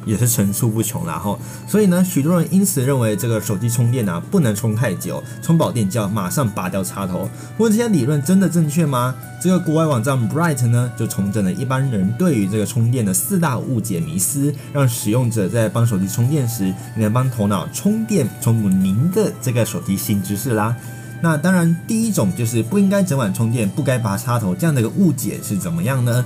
也是层出不穷啦哈，所以呢，许多人因此认为这个手机充电啊不能充太久，充饱电就要马上拔掉插头。不过这些理论真的正确吗？这个国外网站 Bright 呢就重整了一般人对于这个充电的四大误解迷思，让使用者在帮手机充电时，能帮头脑充电，充补您的这个手机新知识啦。那当然，第一种就是不应该整晚充电，不该拔插头这样的一个误解是怎么样呢？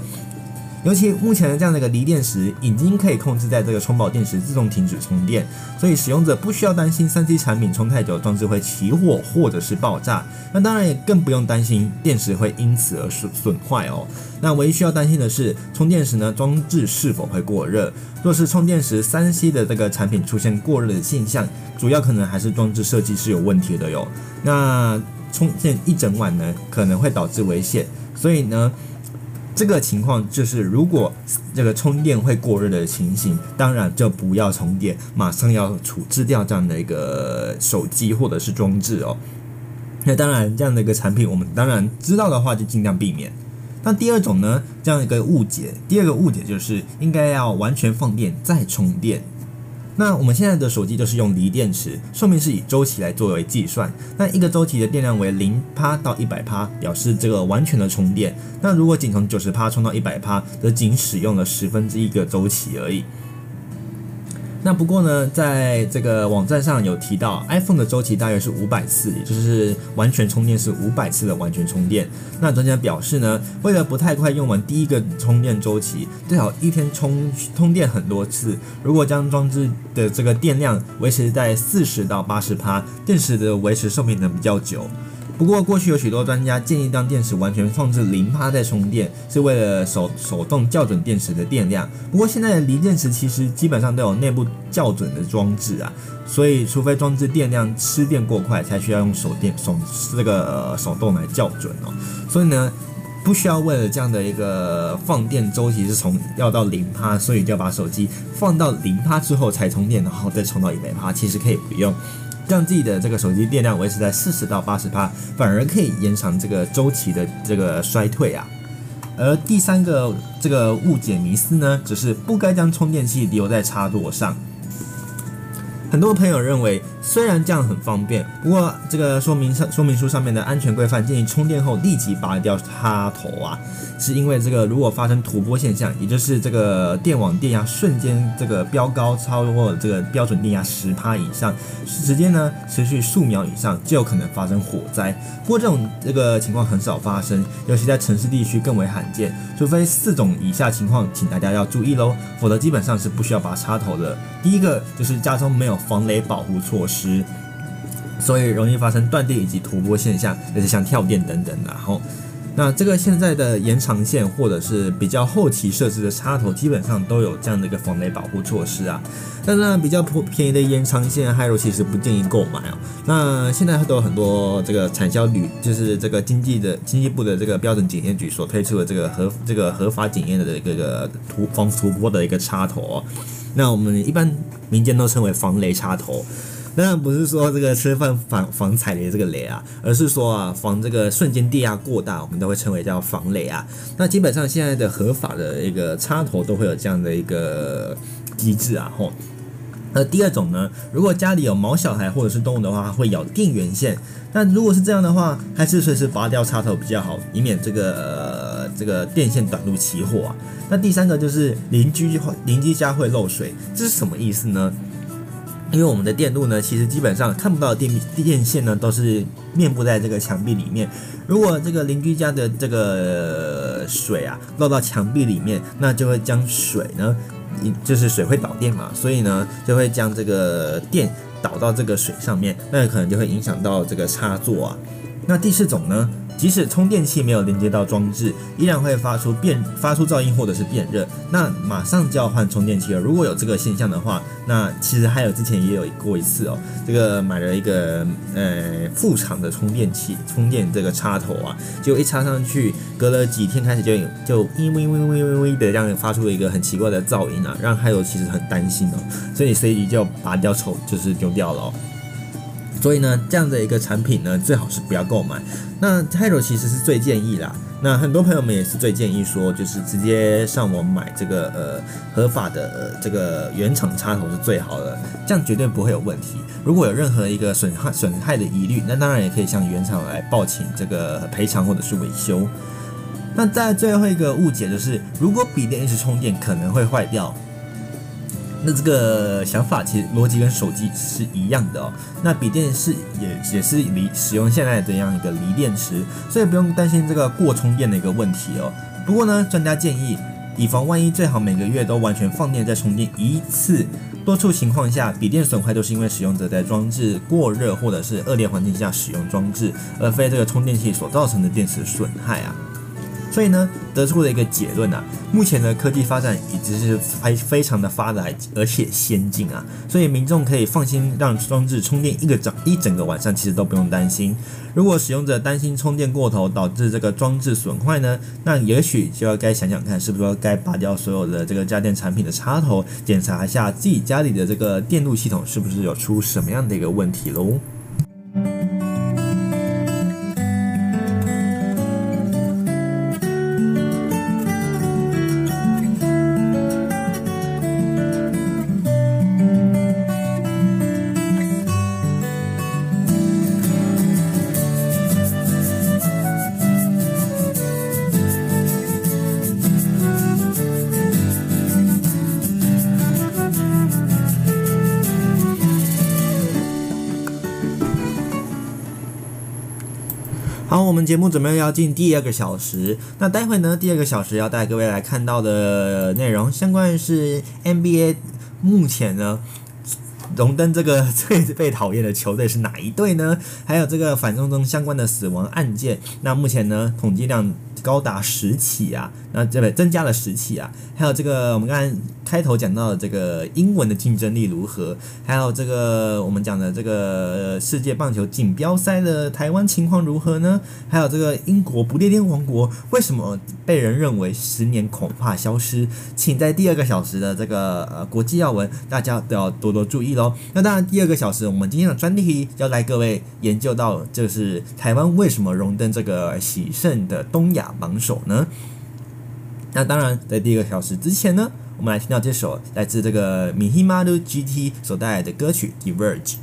尤其目前的这样的一个锂电池，已经可以控制在这个充饱电池自动停止充电，所以使用者不需要担心三 C 产品充太久装置会起火或者是爆炸。那当然也更不用担心电池会因此而损损坏哦。那唯一需要担心的是充电时呢，装置是否会过热。若是充电时三 C 的这个产品出现过热的现象，主要可能还是装置设计是有问题的哟。那充电一整晚呢，可能会导致危险，所以呢。这个情况就是，如果这个充电会过热的情形，当然就不要充电，马上要处置掉这样的一个手机或者是装置哦。那当然，这样的一个产品，我们当然知道的话，就尽量避免。那第二种呢，这样一个误解，第二个误解就是应该要完全放电再充电。那我们现在的手机都是用锂电池，寿命是以周期来作为计算。那一个周期的电量为零趴到一百趴，表示这个完全的充电。那如果仅从九十趴充到一百趴，则仅使用了十分之一个周期而已。那不过呢，在这个网站上有提到，iPhone 的周期大约是五百次，也就是完全充电是五百次的完全充电。那专家表示呢，为了不太快用完第一个充电周期，最好一天充充电很多次。如果将装置的这个电量维持在四十到八十趴，电池的维持寿命能比较久。不过，过去有许多专家建议当电池完全放置零趴再充电，是为了手手动校准电池的电量。不过，现在的锂电池其实基本上都有内部校准的装置啊，所以除非装置电量吃电过快，才需要用手电手这个手动来校准哦。所以呢，不需要为了这样的一个放电周期是从要到零趴，所以就要把手机放到零趴之后才充电，然后再充到一百趴，其实可以不用。让自己的这个手机电量维持在四十到八十趴，反而可以延长这个周期的这个衰退啊。而第三个这个误解迷思呢，只是不该将充电器留在插座上。很多朋友认为，虽然这样很方便，不过这个说明上说明书上面的安全规范建议充电后立即拔掉插头啊，是因为这个如果发生突波现象，也就是这个电网电压瞬间这个飙高超过这个标准电压十帕以上，时间呢持续数秒以上，就有可能发生火灾。不过这种这个情况很少发生，尤其在城市地区更为罕见，除非四种以下情况，请大家要注意喽，否则基本上是不需要拔插头的。第一个就是家中没有防雷保护措施，所以容易发生断电以及突波现象，就是像跳电等等的。然后，那这个现在的延长线或者是比较后期设置的插头，基本上都有这样的一个防雷保护措施啊。但是呢，比较便宜的延长线，Hairo 其实不建议购买哦。那现在都有很多这个产销履，就是这个经济的经济部的这个标准检验局所推出的这个合这个合法检验的这个突防突波的一个插头哦。那我们一般民间都称为防雷插头，当然不是说这个吃饭防防踩雷这个雷啊，而是说啊防这个瞬间电压过大，我们都会称为叫防雷啊。那基本上现在的合法的一个插头都会有这样的一个机制啊，吼。那第二种呢，如果家里有毛小孩或者是动物的话，会咬电源线。那如果是这样的话，还是随时拔掉插头比较好，以免这个、这个电线短路起火啊。那第三个就是邻居邻居家会漏水，这是什么意思呢？因为我们的电路呢，其实基本上看不到电电线呢，都是面布在这个墙壁里面。如果这个邻居家的这个水啊漏到墙壁里面，那就会将水呢。就是水会导电嘛，所以呢就会将这个电倒到这个水上面，那可能就会影响到这个插座啊。那第四种呢，即使充电器没有连接到装置，依然会发出变发出噪音或者是变热，那马上就要换充电器了。如果有这个现象的话，那其实还有之前也有过一次哦，这个买了一个呃副厂的充电器，充电这个插头啊，就一插上去，隔了几天开始就就嘤嘤嘤嘤嘤嘤的这样发出一个很奇怪的噪音啊，让还有其实很担心哦，所以随即就拔掉抽，就是丢掉了哦。所以呢，这样的一个产品呢，最好是不要购买。那 Hairo 其实是最建议啦。那很多朋友们也是最建议说，就是直接上网买这个呃合法的这个原厂插头是最好的，这样绝对不会有问题。如果有任何一个损害损害的疑虑，那当然也可以向原厂来报请这个赔偿或者是维修。那在最后一个误解就是，如果笔电一直充电可能会坏掉。那这个想法其实逻辑跟手机是一样的哦。那笔电是也也是离使用现在这样一个锂电池，所以不用担心这个过充电的一个问题哦。不过呢，专家建议，以防万一，最好每个月都完全放电再充电一次。多数情况下，笔电损坏都是因为使用者在装置过热或者是恶劣环境下使用装置，而非这个充电器所造成的电池损害啊。所以呢，得出了一个结论啊，目前的科技发展已经是非非常的发达而且先进啊，所以民众可以放心让装置充电一个整一整个晚上，其实都不用担心。如果使用者担心充电过头导致这个装置损坏呢，那也许就要该想想看，是不是该拔掉所有的这个家电产品的插头，检查一下自己家里的这个电路系统是不是有出什么样的一个问题喽。节目准备要进第二个小时。那待会呢，第二个小时要带各位来看到的内容，相关是 NBA 目前呢，荣登这个最被讨厌的球队是哪一队呢？还有这个反送中相关的死亡案件，那目前呢，统计量高达十起啊。那这边增加了十起啊，还有这个我们刚才开头讲到的这个英文的竞争力如何？还有这个我们讲的这个世界棒球锦标赛的台湾情况如何呢？还有这个英国不列颠王国为什么被人认为十年恐怕消失？请在第二个小时的这个呃国际要闻，大家都要多多注意喽。那当然，第二个小时我们今天的专题要来各位研究到，就是台湾为什么荣登这个喜胜的东亚榜首呢？那当然在第一个小时之前呢我们来听到这首来自这个 mihimadu gt 所带来的歌曲 diverge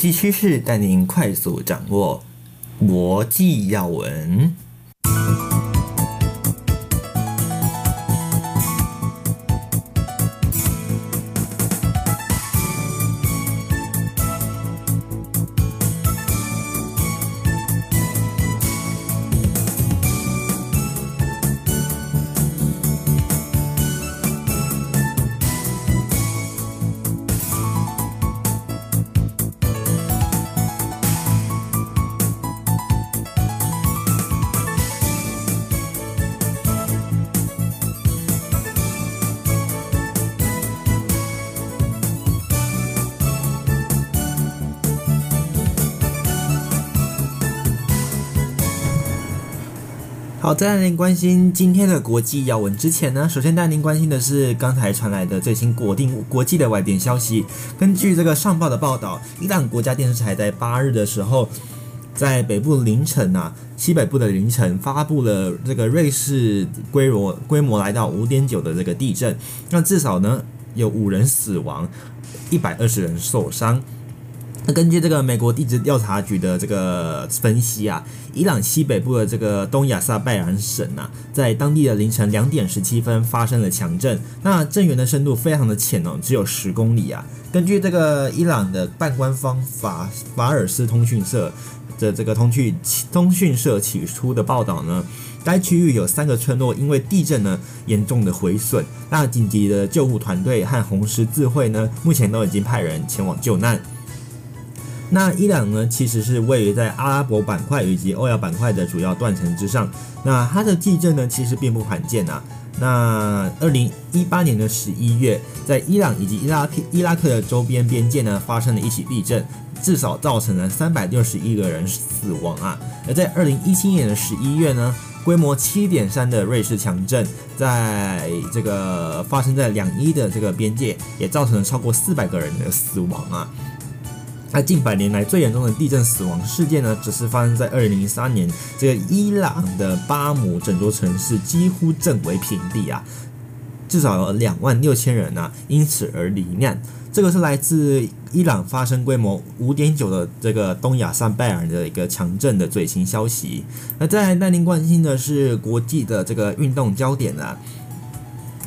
际趋势，带您快速掌握国际要闻。好，在您关心今天的国际要闻之前呢，首先带您关心的是刚才传来的最新国定国际的外电消息。根据这个上报的报道，伊朗国家电视台在八日的时候，在北部凌晨啊，西北部的凌晨发布了这个瑞士规模规模来到五点九的这个地震，那至少呢有五人死亡，一百二十人受伤。那根据这个美国地质调查局的这个分析啊，伊朗西北部的这个东亚萨拜然省啊，在当地的凌晨两点十七分发生了强震，那震源的深度非常的浅哦，只有十公里啊。根据这个伊朗的半官方法法尔斯通讯社的这个通讯通讯社起初的报道呢，该区域有三个村落因为地震呢严重的毁损，那紧急的救护团队和红十字会呢，目前都已经派人前往救难。那伊朗呢，其实是位于在阿拉伯板块以及欧亚板块的主要断层之上。那它的地震呢，其实并不罕见呐。那二零一八年的十一月，在伊朗以及伊拉克伊拉克的周边边界呢，发生了一起地震，至少造成了三百六十一个人死亡啊。而在二零一七年的十一月呢，规模七点三的瑞士强震，在这个发生在两伊的这个边界，也造成了超过四百个人的死亡啊。那近百年来最严重的地震死亡事件呢，只是发生在二零零三年，这个伊朗的巴姆整座城市几乎震为平地啊，至少有两万六千人啊因此而罹难。这个是来自伊朗发生规模五点九的这个东亚萨拜尔的一个强震的最新消息。那再来带您关心的是国际的这个运动焦点啊。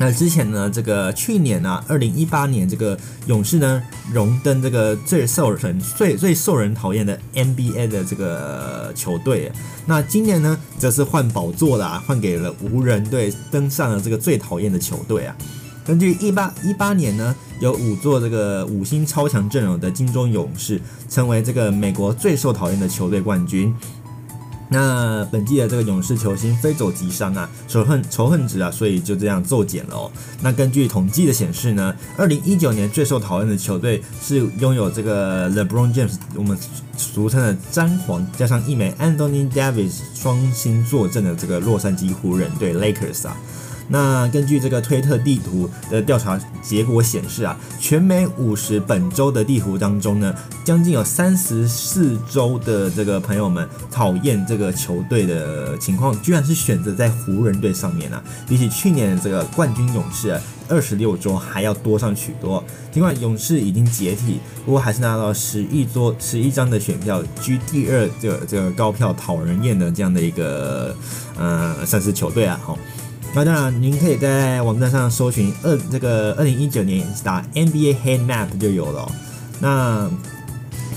那之前呢，这个去年呢、啊，二零一八年，这个勇士呢荣登这个最受人最最受人讨厌的 NBA 的这个球队。那今年呢，则是换宝座了，换给了湖人队，登上了这个最讨厌的球队啊。根据一八一八年呢，有五座这个五星超强阵容的金州勇士，成为这个美国最受讨厌的球队冠军。那本季的这个勇士球星非走即伤啊，仇恨仇恨值啊，所以就这样骤减了哦。那根据统计的显示呢，二零一九年最受讨厌的球队是拥有这个 LeBron James，我们俗称的詹皇，加上一枚 Anthony Davis 双星坐镇的这个洛杉矶湖人队 Lakers 啊。那根据这个推特地图的调查结果显示啊，全美五十本周的地图当中呢，将近有三十四周的这个朋友们讨厌这个球队的情况，居然是选择在湖人队上面啊，比起去年的这个冠军勇士啊，二十六周还要多上许多。尽管勇士已经解体，不过还是拿到十亿多十一张的选票，居第二这这个高票讨人厌的这样的一个呃，算是球队啊，好。那当然，您可以在网站上搜寻二这个二零一九年打 NBA Heat Map 就有了。那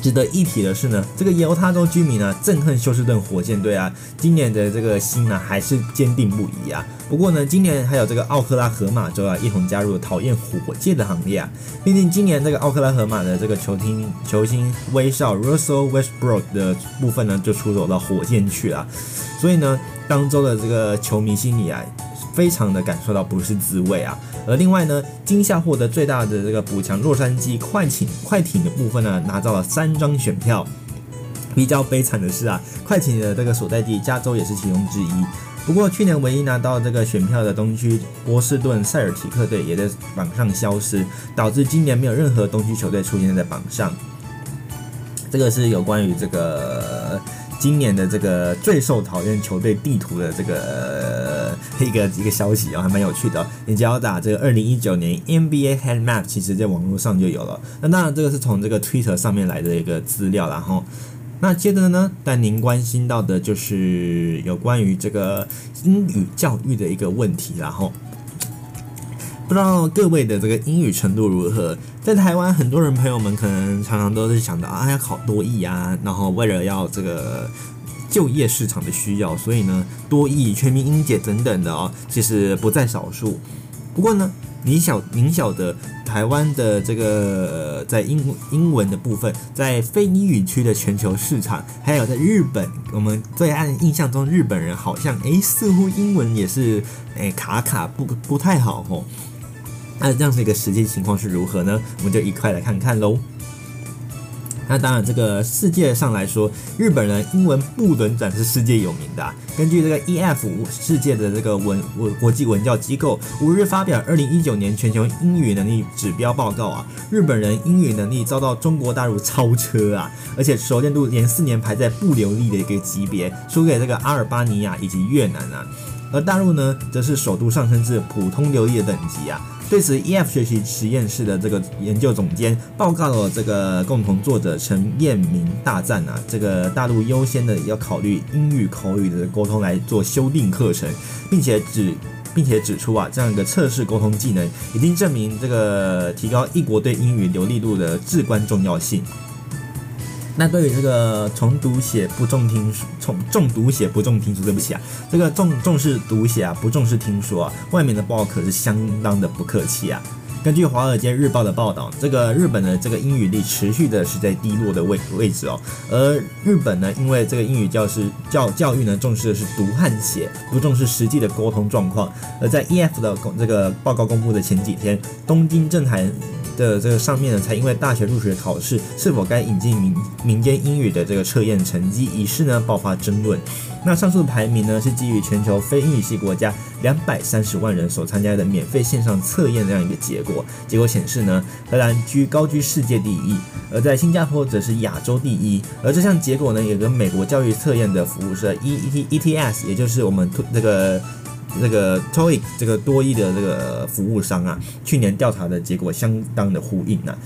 值得一提的是呢，这个犹他州居民呢憎恨休斯顿火箭队啊，今年的这个心呢还是坚定不移啊。不过呢，今年还有这个奥克拉荷马州啊一同加入讨厌火箭的行列啊。毕竟今年这个奥克拉荷马的这个球星球星威少 Russell Westbrook 的部分呢就出走到火箭去了，所以呢，当州的这个球迷心里啊。非常的感受到不是滋味啊，而另外呢，今夏获得最大的这个补强洛杉矶快艇快艇的部分呢，拿到了三张选票。比较悲惨的是啊，快艇的这个所在地加州也是其中之一。不过去年唯一拿到这个选票的东区波士顿塞尔提克队也在榜上消失，导致今年没有任何东区球队出现在榜上。这个是有关于这个。今年的这个最受讨厌球队地图的这个、一个一个消息啊、哦，还蛮有趣的、你只要打这个二零一九年 NBA Head Map”，其实在网络上就有了。那当然，这个是从这个 Twitter 上面来的一个资料。然后，那接着呢，但您关心到的就是有关于这个英语教育的一个问题。然后，不知道各位的这个英语程度如何？在台湾，很多人朋友们可能常常都是想到啊，要考多益啊，然后为了要这个就业市场的需要，所以呢，多益、全民英姐等等的哦，其实不在少数。不过呢，你晓您晓得台湾的这个在英英文的部分，在非英语区的全球市场，还有在日本，我们最按印象中日本人好像诶，似乎英文也是诶卡卡不不太好吼。那这样子一个实际情况是如何呢？我们就一块来看看喽。那当然，这个世界上来说，日本人英文不轮转是世界有名的啊。根据这个 EF 世界的这个文文国际文教机构五日发表二零一九年全球英语能力指标报告啊，日本人英语能力遭到中国大陆超车啊，而且熟练度连四年排在不流利的一个级别，输给这个阿尔巴尼亚以及越南啊。而大陆呢，则是首度上升至普通流利的等级啊。对此，EF 学习实验室的这个研究总监报告了这个共同作者陈彦明大赞啊，这个大陆优先的要考虑英语口语的沟通来做修订课程，并且指并且指出啊，这样一个测试沟通技能已经证明这个提高一国对英语流利度的至关重要性。那对于这个重读写不重听说，重重读写不重听说，对不起啊，这个重重视读写啊，不重视听说啊，外面的报可是相当的不客气啊。根据《华尔街日报》的报道，这个日本的这个英语力持续的是在低落的位位置哦。而日本呢，因为这个英语教师教教育呢，重视的是读和写，不重视实际的沟通状况。而在 EF 的这个报告公布的前几天，东京政坛。的这个上面呢，才因为大学入学考试是否该引进民民间英语的这个测验成绩一事呢，爆发争论。那上述排名呢，是基于全球非英语系国家两百三十万人所参加的免费线上测验这样一个结果。结果显示呢，荷兰居高居世界第一，而在新加坡则是亚洲第一。而这项结果呢，也跟美国教育测验的服务社 E E T E T S，也就是我们这个。这个 TOEIC 这个多益的这个服务商啊，去年调查的结果相当的呼应啊。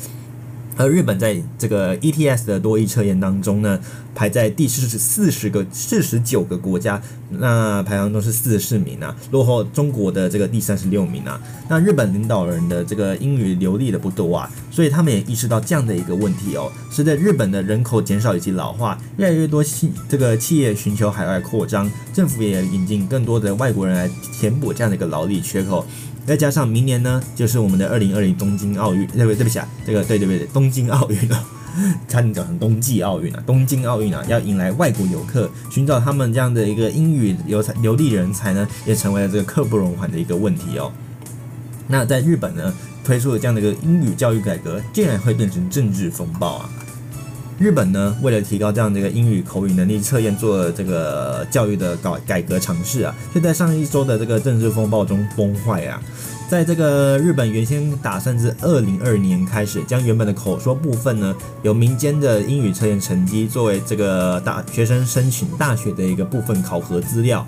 而日本在这个 ETS 的多益测验当中呢，排在第四十四十个四十九个国家，那排行中是四十四名啊，落后中国的这个第三十六名啊。那日本领导人的这个英语流利的不多啊，所以他们也意识到这样的一个问题哦。随着日本的人口减少以及老化，越来越多企这个企业寻求海外扩张，政府也引进更多的外国人来填补这样的一个劳力缺口。再加上明年呢，就是我们的二零二零东京奥运，对不对？对不起啊，这个对对对对，东京奥运啊，差点讲成冬季奥运啊，东京奥运啊，要迎来外国游客，寻找他们这样的一个英语流才流利人才呢，也成为了这个刻不容缓的一个问题哦。那在日本呢，推出了这样的一个英语教育改革，竟然会变成政治风暴啊！日本呢，为了提高这样的一个英语口语能力测验，做了这个教育的改改革尝试啊，却在上一周的这个政治风暴中崩坏啊。在这个日本原先打算自二零二年开始，将原本的口说部分呢，由民间的英语测验成绩作为这个大学生申请大学的一个部分考核资料。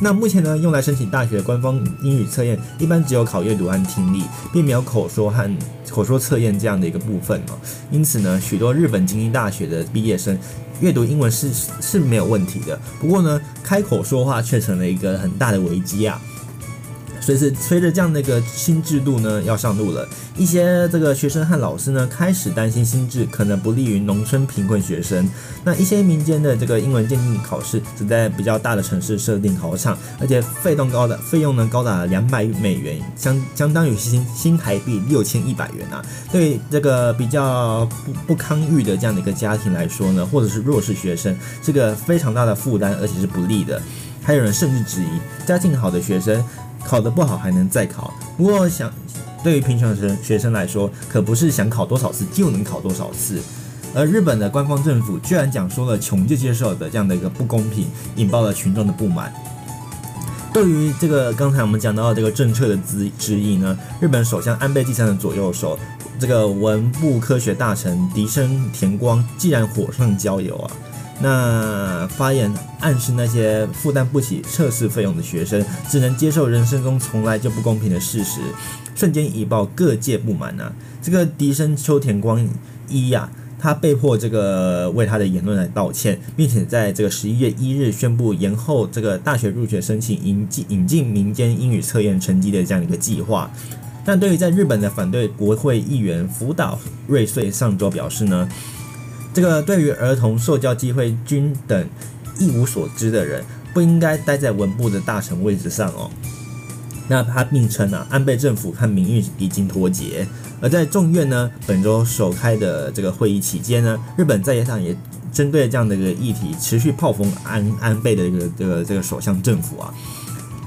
那目前呢，用来申请大学官方英语测验，一般只有考阅读和听力，并没有口说和口说测验这样的一个部分哦。因此呢，许多日本精英大学的毕业生阅读英文是是没有问题的。不过呢，开口说话却成了一个很大的危机啊。随着随着这样的一个新制度呢要上路了，一些这个学生和老师呢开始担心新制可能不利于农村贫困学生。那一些民间的这个英文鉴定考试只在比较大的城市设定考场，而且费用高的费用呢高达两百美元，相相当于新新台币六千一百元啊。对这个比较不不康裕的这样的一个家庭来说呢，或者是弱势学生，是个非常大的负担，而且是不利的。还有人甚至质疑，家境好的学生，考得不好还能再考，不过想对于贫穷的学生来说，可不是想考多少次就能考多少次。而日本的官方政府居然讲说了穷就接受的这样的一个不公平，引爆了群众的不满。对于这个刚才我们讲到的这个政策的质质疑呢，日本首相安倍晋三的左右手，这个文部科学大臣迪生田光，既然火上浇油啊。那发言暗示那些负担不起测试费用的学生，只能接受人生中从来就不公平的事实，瞬间引爆各界不满啊！这个笛声秋田光一呀、他被迫这个为他的言论来道歉，并且在这个十一月一日宣布延后这个大学入学申请引进引进民间英语测验成绩的这样一个计划。但对于在日本的反对国会议员福岛瑞穗上周表示呢，这个对于儿童受教机会均等一无所知的人，不应该待在文部的大臣位置上哦。那他并称啊，安倍政府和民意已经脱节。而在众院呢本周首开的这个会议期间呢，日本在野党也针对这样的一个议题持续炮轰安安倍的一个这个这个首相政府啊。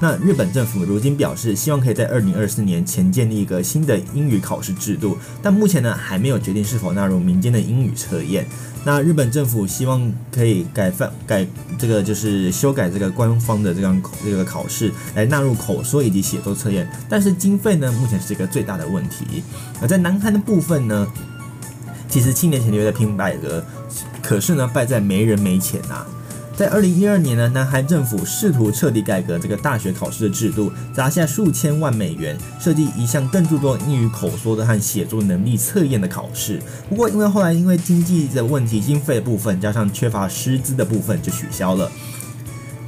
那日本政府如今表示，希望可以在二零二四年前建立一个新的英语考试制度，但目前呢还没有决定是否纳入民间的英语测验。那日本政府希望可以改范改这个就是修改这个官方的这样这个考试，来纳入口说以及写作测验，但是经费呢目前是一个最大的问题。而在南韩的部分呢，其实七年前就在拼改革，可是呢败在没人没钱呐、在二零一二年呢，南韩政府试图彻底改革这个大学考试的制度，砸下数千万美元，设计一项更注重英语口说的和写作能力测验的考试。不过，因为后来因为经济的问题，经费部分加上缺乏师资的部分，就取消了。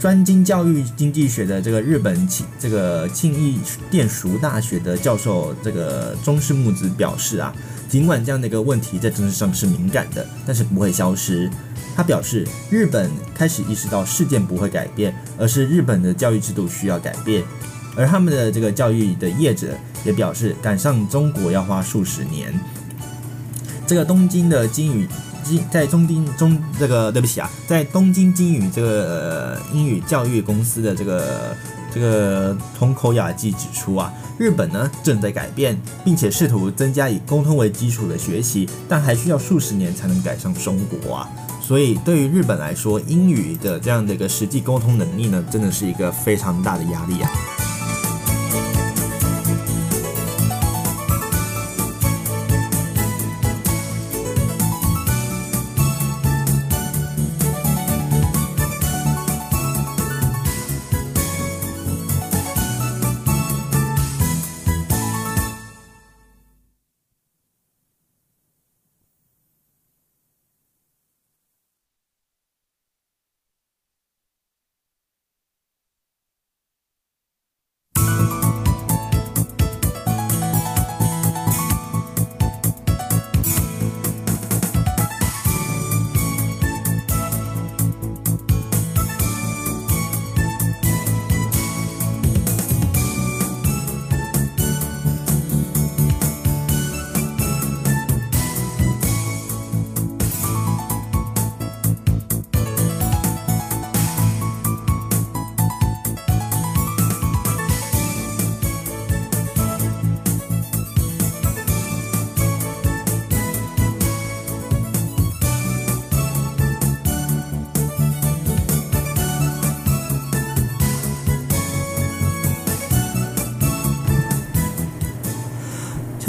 专精教育经济学的这个日本庆这个庆应电淑大学的教授这个中室木子表示啊，尽管这样的一个问题在政治上是敏感的，但是不会消失。他表示，日本开始意识到事件不会改变，而是日本的教育制度需要改变。而他们的这个教育的业者也表示，赶上中国要花数十年。这个东京的金语金在东京中这个对不起啊，在东京金语这个呃英语教育公司的这个这个樋口雅纪指出啊，日本呢正在改变，并且试图增加以沟通为基础的学习，但还需要数十年才能赶上中国啊。所以，对于日本来说，英语的这样的一个实际沟通能力呢，真的是一个非常大的压力啊。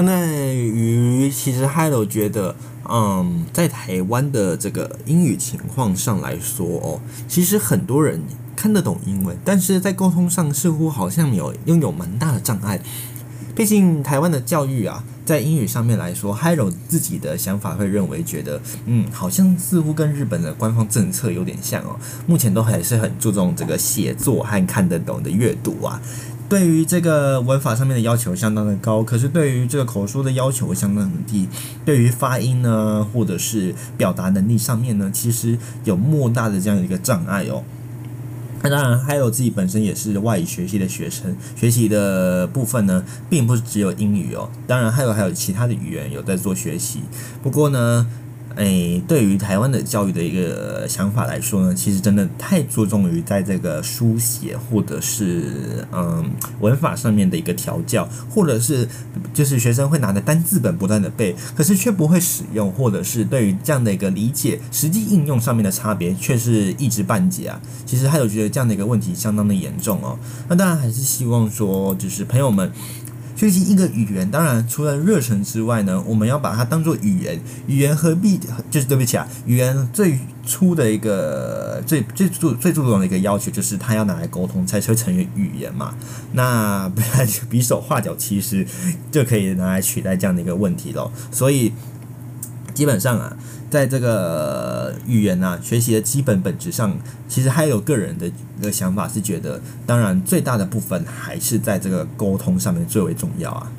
相对于，其实 Hello 觉得，嗯，在台湾的这个英语情况上来说哦，其实很多人看得懂英文，但是在沟通上似乎好像有拥有蛮大的障碍。毕竟台湾的教育啊，在英语上面来说，Hello 自己的想法会认为觉得，嗯，好像似乎跟日本的官方政策有点像哦。目前都还是很注重这个写作和看得懂的阅读啊。对于这个文法上面的要求相当的高，可是对于这个口说的要求相当的低。对于发音呢，或者是表达能力上面呢，其实有莫大的这样一个障碍哦。那当然，还有自己本身也是外语学习的学生，学习的部分呢，并不是只有英语哦。当然，还有还有其他的语言有在做学习。不过呢。诶，对于台湾的教育的一个想法来说呢，其实真的太注重于在这个书写或者是嗯文法上面的一个调教，或者是就是学生会拿着单字本不断的背，可是却不会使用，或者是对于这样的一个理解实际应用上面的差别却是一知半解啊。其实还有觉得这样的一个问题相当的严重哦。那当然还是希望说，就是朋友们。学习一个语言，当然除了热忱之外呢，我们要把它当做语言。语言何必就是对不起啊？语言最初的一个最最注最注重的一个要求，就是它要拿来沟通，才会成为语言嘛。那不然就比手画脚，其实就可以拿来取代这样的一个问题咯。所以基本上啊。在这个语言啊学习的基本本质上，其实还有个人的的想法是觉得，当然最大的部分还是在这个沟通上面最为重要啊。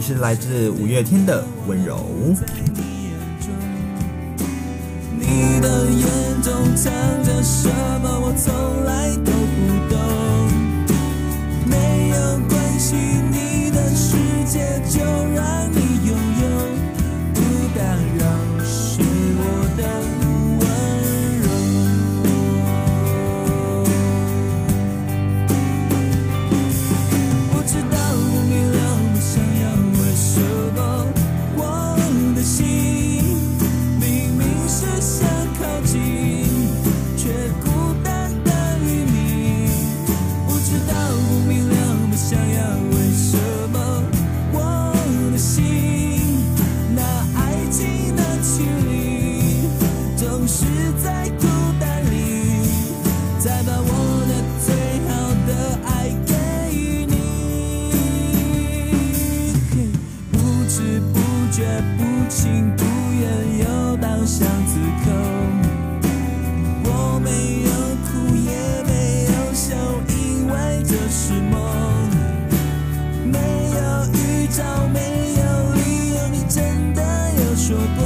是来自五月天的温柔。说不。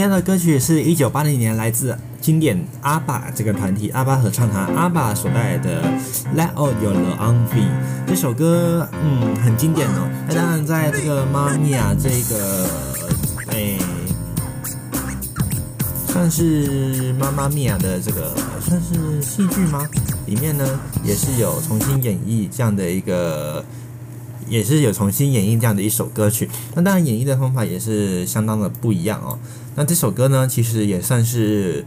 今天的歌曲是一九八零年来自经典阿爸这个团体阿爸合唱团阿爸所带来的《Let All Your Love On Me》这首歌，嗯，很经典哦。那当然，在这个《妈咪呀》这个，哎，算是《妈妈咪呀》的这个算是戏剧吗？里面呢，也是有重新演绎这样的一个。也是有重新演绎这样的一首歌曲，那当然演绎的方法也是相当的不一样哦。那这首歌呢，其实也算是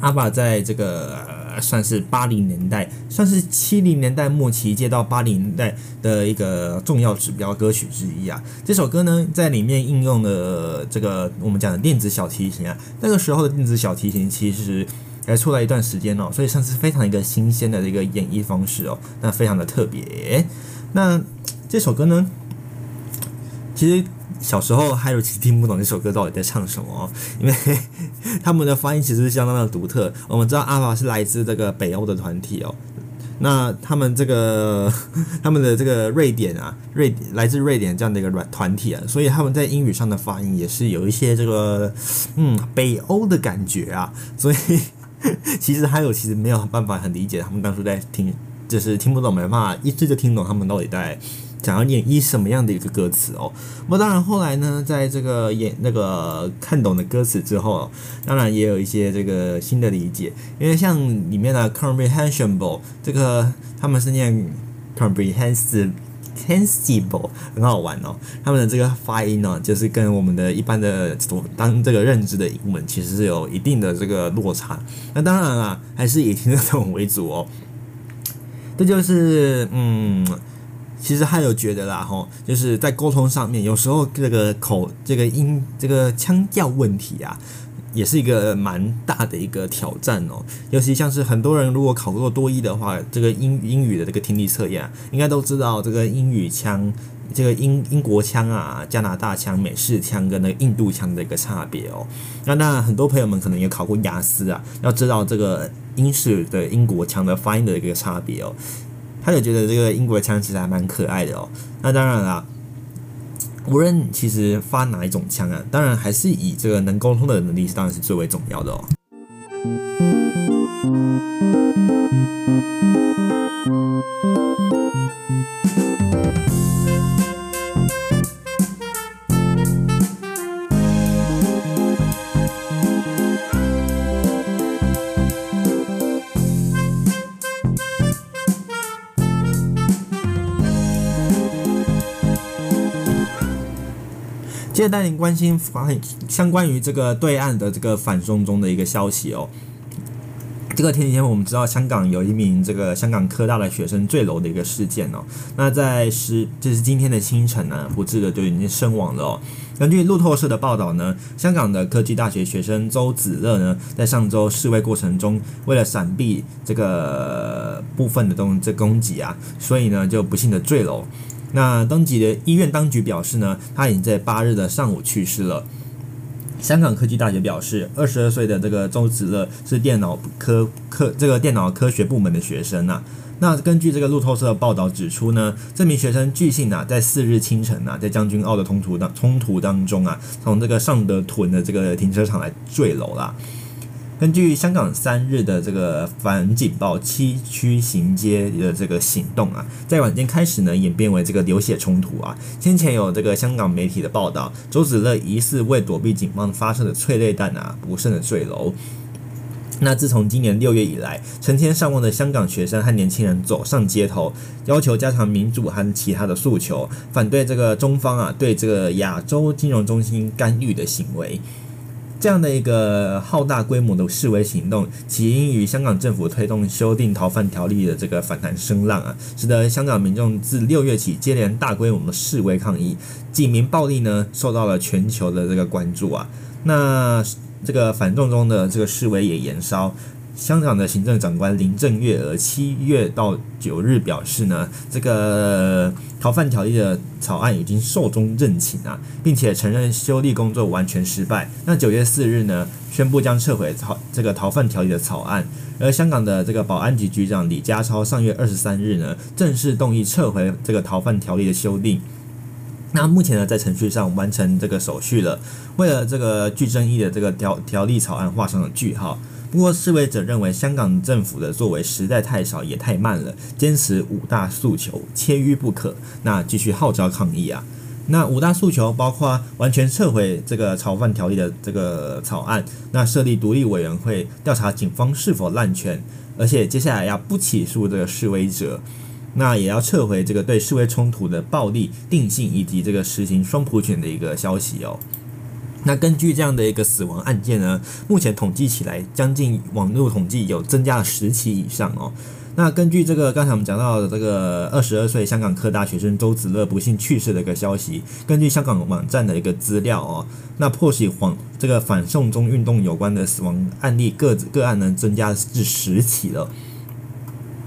阿爸在这个算是八零年代，算是七零年代末期接到八零年代的一个重要指标歌曲之一啊。这首歌呢，在里面应用了这个我们讲的电子小提琴啊，那个时候的电子小提琴其实还出来一段时间哦，所以算是非常一个新鲜的一个演绎方式哦，那非常的特别。那这首歌呢，其实小时候还有其实听不懂这首歌到底在唱什么，因为 他们的发音其实是相当的独特。我们知道阿爸是来自这个北欧的团体哦，那他们这个 他们的这个瑞典啊，瑞来自瑞典这样的一个软团体啊，所以他们在英语上的发音也是有一些这个嗯北欧的感觉啊，所以 其实还有其实没有办法很理解他们当初在听。就是听不懂，没办法一直就听懂他们到底在想要演绎什么样的一个歌词哦。那当然后来呢，在这个演那个看懂的歌词之后，当然也有一些这个新的理解。因为像里面的 comprehensible 这个他们是念 comprehensible，很好玩哦。他们的这个发音呢，就是跟我们的一般的所当这个认知的英文其实是有一定的这个落差。那当然啦，还是以听得懂为主哦。这就是嗯，其实还有觉得啦吼，就是在沟通上面，有时候这个口、这个音、这个腔调问题啊，也是一个蛮大的一个挑战哦。尤其像是很多人如果考过多一的话，这个英英语的这个听力测验啊，应该都知道这个英语腔、这个英英国腔啊、加拿大腔、美式腔跟那印度腔的一个差别哦。那那，很多朋友们可能也考过雅思啊，要知道这个。英式的英国腔的发音的一个差别哦，他就觉得这个英国枪其实还蛮可爱的哦。那当然啦，无论其实发哪一种枪啊，当然还是以这个能沟通的能力，当然是最为重要的哦。接着带您关心反相关于这个对岸的这个反送中的一个消息哦。这个前几天我们知道香港有一名这个香港科大的学生坠楼的一个事件哦。那在十就是今天的清晨呢，不治的就已经身亡了哦。根据路透社的报道呢，香港的科技大学学生周子乐呢，在上周示威过程中，为了闪避这个部分的东这攻击啊，所以呢就不幸的坠楼。那当地的医院当局表示呢，他已经在八日的上午去世了。香港科技大学表示，二十二岁的这个周子乐是电脑科科这个电脑科学部门的学生呐。那根据这个路透社的报道指出呢，这名学生据信啊，在四日清晨啊，在将军澳的冲突当冲突当中啊，从这个尚德屯的这个停车场来坠楼了。根据香港三日的这个反警暴七区行街的这个行动啊，在晚间开始呢，演变为这个流血冲突啊。先前有这个香港媒体的报道，周子乐疑似为躲避警方发射的催泪弹啊，不慎的坠楼。那自从今年六月以来，成千上万的香港学生和年轻人走上街头，要求加强民主和其他的诉求，反对这个中方啊对这个亚洲金融中心干预的行为。这样的一个浩大规模的示威行动，起因于香港政府推动修订逃犯条例的这个反弹声浪啊，使得香港民众自六月起接连大规模的示威抗议，警民暴力呢受到了全球的这个关注啊。那这个反动中的这个示威也延烧。香港的行政长官林郑月娥七月到九日表示呢，这个逃犯条例的草案已经寿终正寝啊，并且承认修例工作完全失败。那九月四日呢，宣布将撤回逃这个逃犯条例的草案。而香港的这个保安局局长李家超上月二十三日呢，正式动议撤回这个逃犯条例的修订。那目前呢，在程序上完成这个手续了，为了这个具争议的这个条条例草案画上了句号。不过，示威者认为香港政府的作为实在太少也太慢了，坚持五大诉求，缺一不可。那继续号召抗议啊！那五大诉求包括完全撤回这个逃犯条例的这个草案，那设立独立委员会调查警方是否滥权，而且接下来要不起诉这个示威者，那也要撤回这个对示威冲突的暴力定性以及这个实行双普选的一个消息哦。那根据这样的一个死亡案件呢，目前统计起来，将近网络统计有增加了十起以上哦。那根据这个刚才我们讲到的这个二十二岁香港科大学生周子乐不幸去世的一个消息，根据香港网站的一个资料哦，那迫使反这个反送中运动有关的死亡案例个个案呢，增加至十起了。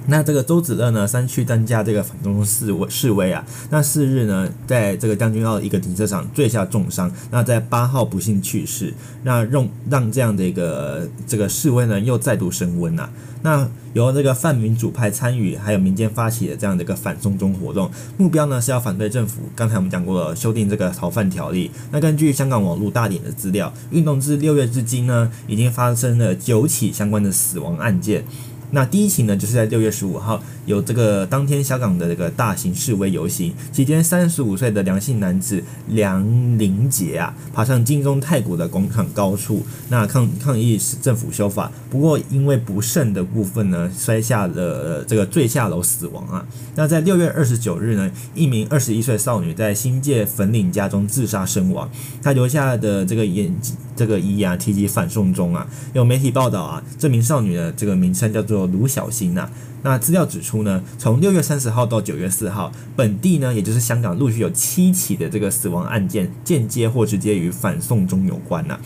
那这个周子乐呢，三去参加这个反送中示威示威啊。那四日呢，在这个将军澳一个停车场坠下重伤。那在八号不幸去世。那让让这样的一个这个示威呢，又再度升温啊。那由这个泛民主派参与，还有民间发起的这样的一个反送中活动，目标呢是要反对政府。刚才我们讲过了，修订这个逃犯条例。那根据香港网络大典的资料，运动至六月至今呢，已经发生了九起相关的死亡案件。那第一起呢，就是在六月十五号，有这个当天香港的这个大型示威游行期间，三十五岁的梁姓男子梁林杰啊，爬上金钟太古的广场高处，那抗抗议政府修法。不过因为不慎的部分呢，摔下了这个坠下楼死亡啊。那在六月二十九日呢，一名二十一岁少女在新界粉岭家中自杀身亡，她留下的这个眼这个遗言提及反送中啊。有媒体报道啊，这名少女的这个名称叫做。卢小星呐，那资料指出呢，从六月三十号到九月四号，本地呢，也就是香港，陆续有七起的这个死亡案件，间接或直接与反送中有关呐。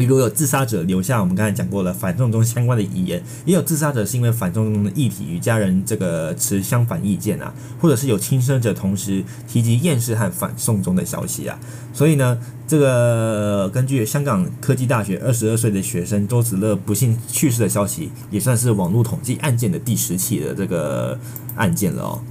比如有自杀者留下我们刚才讲过了反送中相关的遗言，也有自杀者是因为反送中的议题与家人这个持相反意见啊，或者是有轻生者同时提及厌世和反送中的消息啊。所以呢，这个根据香港科技大学二十二岁的学生周子乐不幸去世的消息，也算是网络统计案件的第十起的这个案件了哦。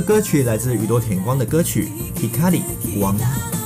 歌曲来自宇多田光的歌曲《Hikari》光。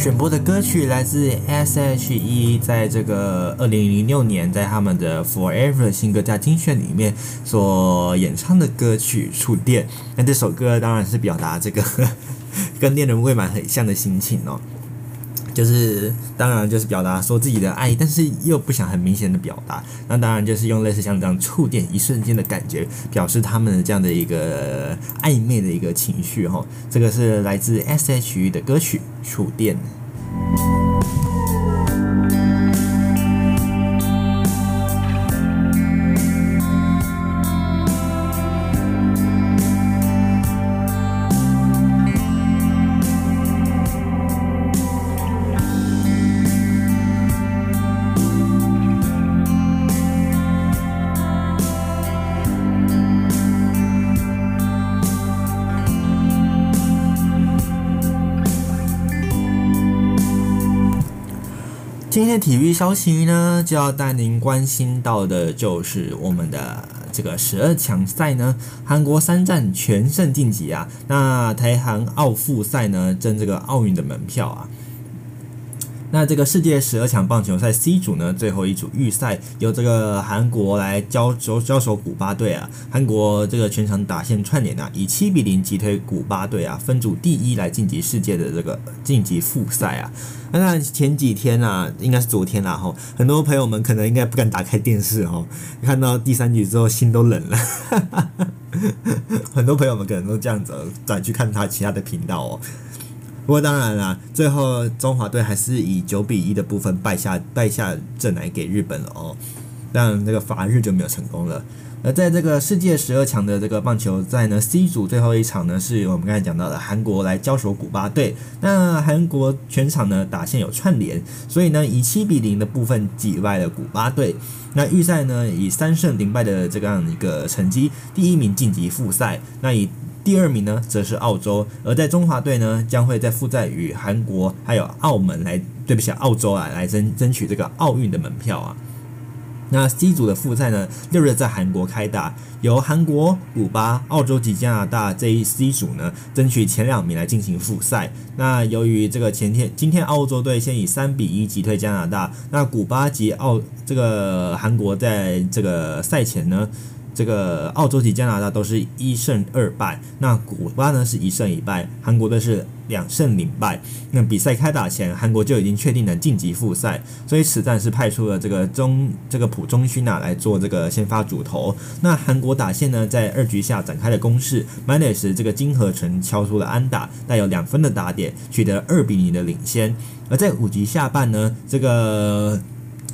选播的歌曲来自 S.H.E，在这个二零零六年在他们的 Forever 新歌加精选里面所演唱的歌曲《触电》。那这首歌当然是表达这个 跟恋人未满很像的心情哦。就是当然就是表达说自己的爱，但是又不想很明显的表达，那当然就是用类似像这样触电一瞬间的感觉，表示他们的这样的一个暧昧的一个情绪哈。这个是来自 S.H.E 的歌曲《触电》。今天的体育消息呢，就要带您关心到的，就是我们的这个十二强赛呢，韩国三战全胜晋级啊。那台韩奥复赛呢，争这个奥运的门票啊。那这个世界十二强棒球赛 C 组呢，最后一组预赛由这个韩国来交手交手古巴队啊。韩国这个全场打线串联啊，以七比零击退古巴队啊，分组第一来晋级世界的这个晋级复赛啊。那前几天啊，应该是昨天啦哈，很多朋友们可能应该不敢打开电视哈，看到第三局之后心都冷了。很多朋友们可能都这样子转去看他其他的频道哦。不过当然啦，最后中华队还是以九比一的部分败下败下阵来给日本了哦，但这个法日就没有成功了。而在这个世界十二强的这个棒球赛呢，C 组最后一场呢，是我们刚才讲到的韩国来交手古巴队。那韩国全场呢打线有串联，所以呢以七比零的部分击败了古巴队。那预赛呢以三胜零败的这样一个成绩，第一名晋级复赛。那以第二名呢，则是澳洲，而在中华队呢，将会在复赛与韩国还有澳门来，对不起，澳洲啊，来争争取这个奥运的门票啊。那 C 组的复赛呢，六日在韩国开打，由韩国、古巴、澳洲及加拿大这一 C 组呢，争取前两名来进行复赛。那由于这个前天今天澳洲队先以三比一击退加拿大，那古巴及澳这个韩国在这个赛前呢。这个澳洲及加拿大都是一胜二败，那古巴呢是一胜一败，韩国队是两胜零败。那比赛开打前，韩国就已经确定能晋级复赛，所以此战是派出了这个中这个朴忠勋啊来做这个先发主投。那韩国打线呢在二局下展开了攻势，满垒时这个金河成敲出了安打，带有两分的打点，取得二比零的领先。而在五局下半呢，这个。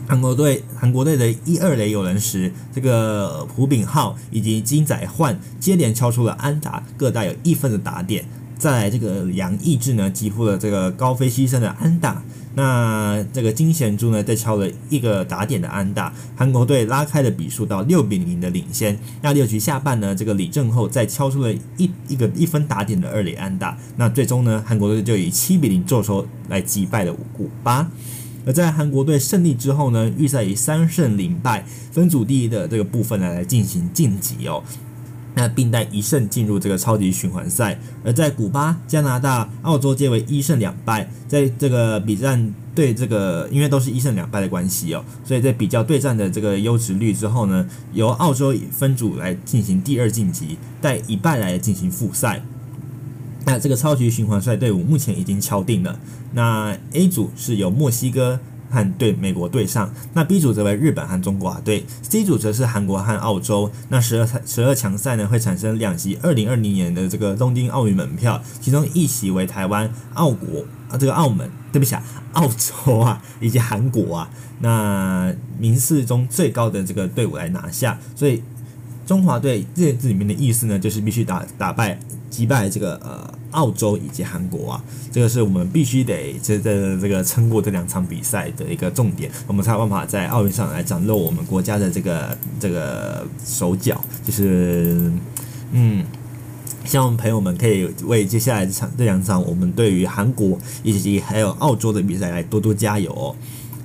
韩国队，韩国队的一二垒有人时，这个朴炳浩以及金宰焕接连敲出了安打，各带有一分的打点。再来这个杨义志呢，击出了这个高飞牺牲的安打。那这个金贤洙呢，再敲了一个打点的安打，韩国队拉开了比数到六比零的领先。那六局下半呢，这个李正厚再敲出了一一个一分打点的二垒安打。那最终呢，韩国队就以七比零作收来击败了古巴。而在韩国队胜利之后呢，预赛以三胜零败分组第一的这个部分呢来进行晋级哦，那并带一胜进入这个超级循环赛。而在古巴、加拿大、澳洲皆为一胜两败，在这个比战对这个因为都是一胜两败的关系哦，所以在比较对战的这个优质率之后呢，由澳洲分组来进行第二晋级，带一败来进行复赛。那这个超级循环赛队伍目前已经敲定了。那 A 组是由墨西哥和对美国对上，那 B 组则为日本和中国啊队，C 组则是韩国和澳洲。那十二十二强赛呢会产生两席二零二零年的这个东京奥运门票，其中一席为台湾、澳国啊，这个澳门，对不起啊，澳洲啊以及韩国啊。那名次中最高的这个队伍来拿下，所以中华队这字里面的意思呢，就是必须打打败。击败这个呃澳洲以及韩国啊，这个是我们必须得这这这个撑过这两场比赛的一个重点，我们才有办法在奥运上来展露我们国家的这个这个手脚。就是嗯，希望朋友们可以为接下来这场这两场我们对于韩国以及还有澳洲的比赛来多多加油哦。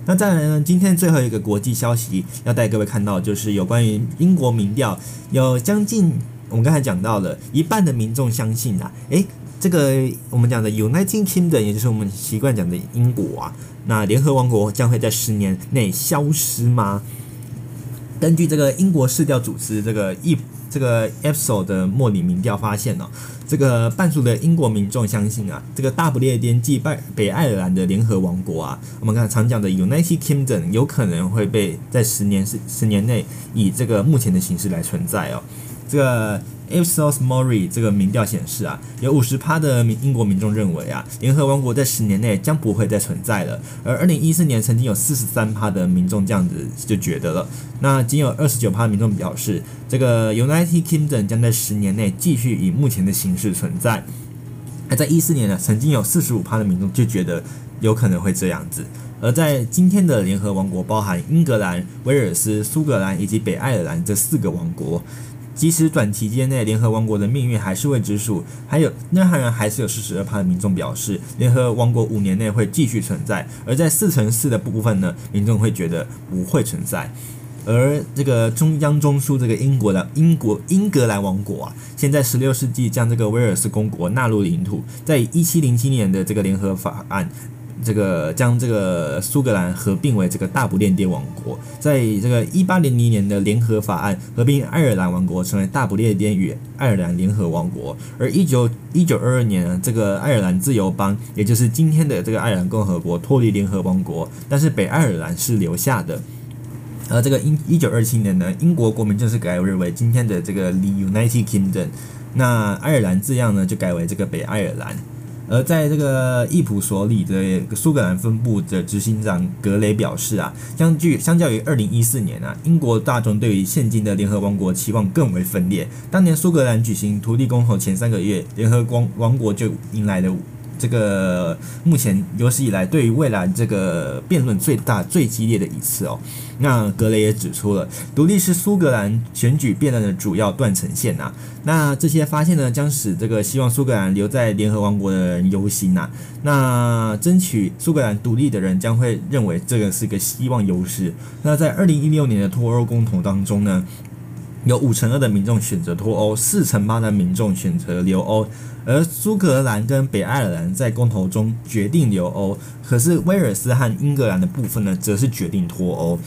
那再来呢，今天最后一个国际消息要带各位看到，就是有关于英国民调有将近。我们刚才讲到了，一半的民众相信啊，诶，这个我们讲的 United Kingdom，也就是我们习惯讲的英国啊，那联合王国将会在十年内消失吗？根据这个英国市调组织这个一这个 e p s o 的莫里民调发现呢、哦，这个半数的英国民众相信啊，这个大不列颠暨北北爱尔兰的联合王国啊，我们刚才常讲的 United Kingdom 有可能会被在十年十十年内以这个目前的形式来存在哦，这个。Ipsos Mori 这个民调显示啊，有五十趴的民英国民众认为啊，联合王国在十年内将不会再存在了。而二零一四年曾经有四十三趴的民众这样子就觉得了。那仅有二十九趴的民众表示，这个 United Kingdom 将在十年内继续以目前的形式存在。而在一四年呢，曾经有四十五趴的民众就觉得有可能会这样子。而在今天的联合王国，包含英格兰、威尔斯、苏格兰以及北爱尔兰这四个王国。即使短期间内联合王国的命运还是未知数，还有那当然还是有四十二趴的民众表示联合王国五年内会继续存在，而在四成四的部分呢，民众会觉得不会存在。而这个中央中枢这个英国的英国英格兰王国啊，现在十六世纪将这个威尔斯公国纳入领土，在一七零七年的这个联合法案。这个将这个苏格兰合并为这个大不列颠王国，在这个一八零零年的联合法案合并爱尔兰王国成为大不列颠与爱尔兰联合王国，而一九一九二二年这个爱尔兰自由邦，也就是今天的这个爱尔兰共和国脱离联合王国，但是北爱尔兰是留下的，而这个一一九二七年呢，英国国民正式改为为今天的这个 The United Kingdom，那爱尔兰字样呢就改为这个北爱尔兰。而在这个易普所里的苏格兰分部的执行长格雷表示啊，相距相较于二零一四年啊，英国大众对于现今的联合王国期望更为分裂。当年苏格兰举行土地公投前三个月，联合王王国就迎来了。这个目前有史以来对于未来这个辩论最大、最激烈的一次哦。那格雷也指出了，独立是苏格兰选举辩论的主要断层线呐。那这些发现呢，将使这个希望苏格兰留在联合王国的人忧心呐。那争取苏格兰独立的人将会认为这个是个希望优势。那在二零一六年的脱欧公投当中呢，有五成二的民众选择脱欧，四成八的民众选择留欧。而苏格兰跟北爱尔兰在公投中决定留欧，可是威尔斯和英格兰的部分呢，则是决定脱欧。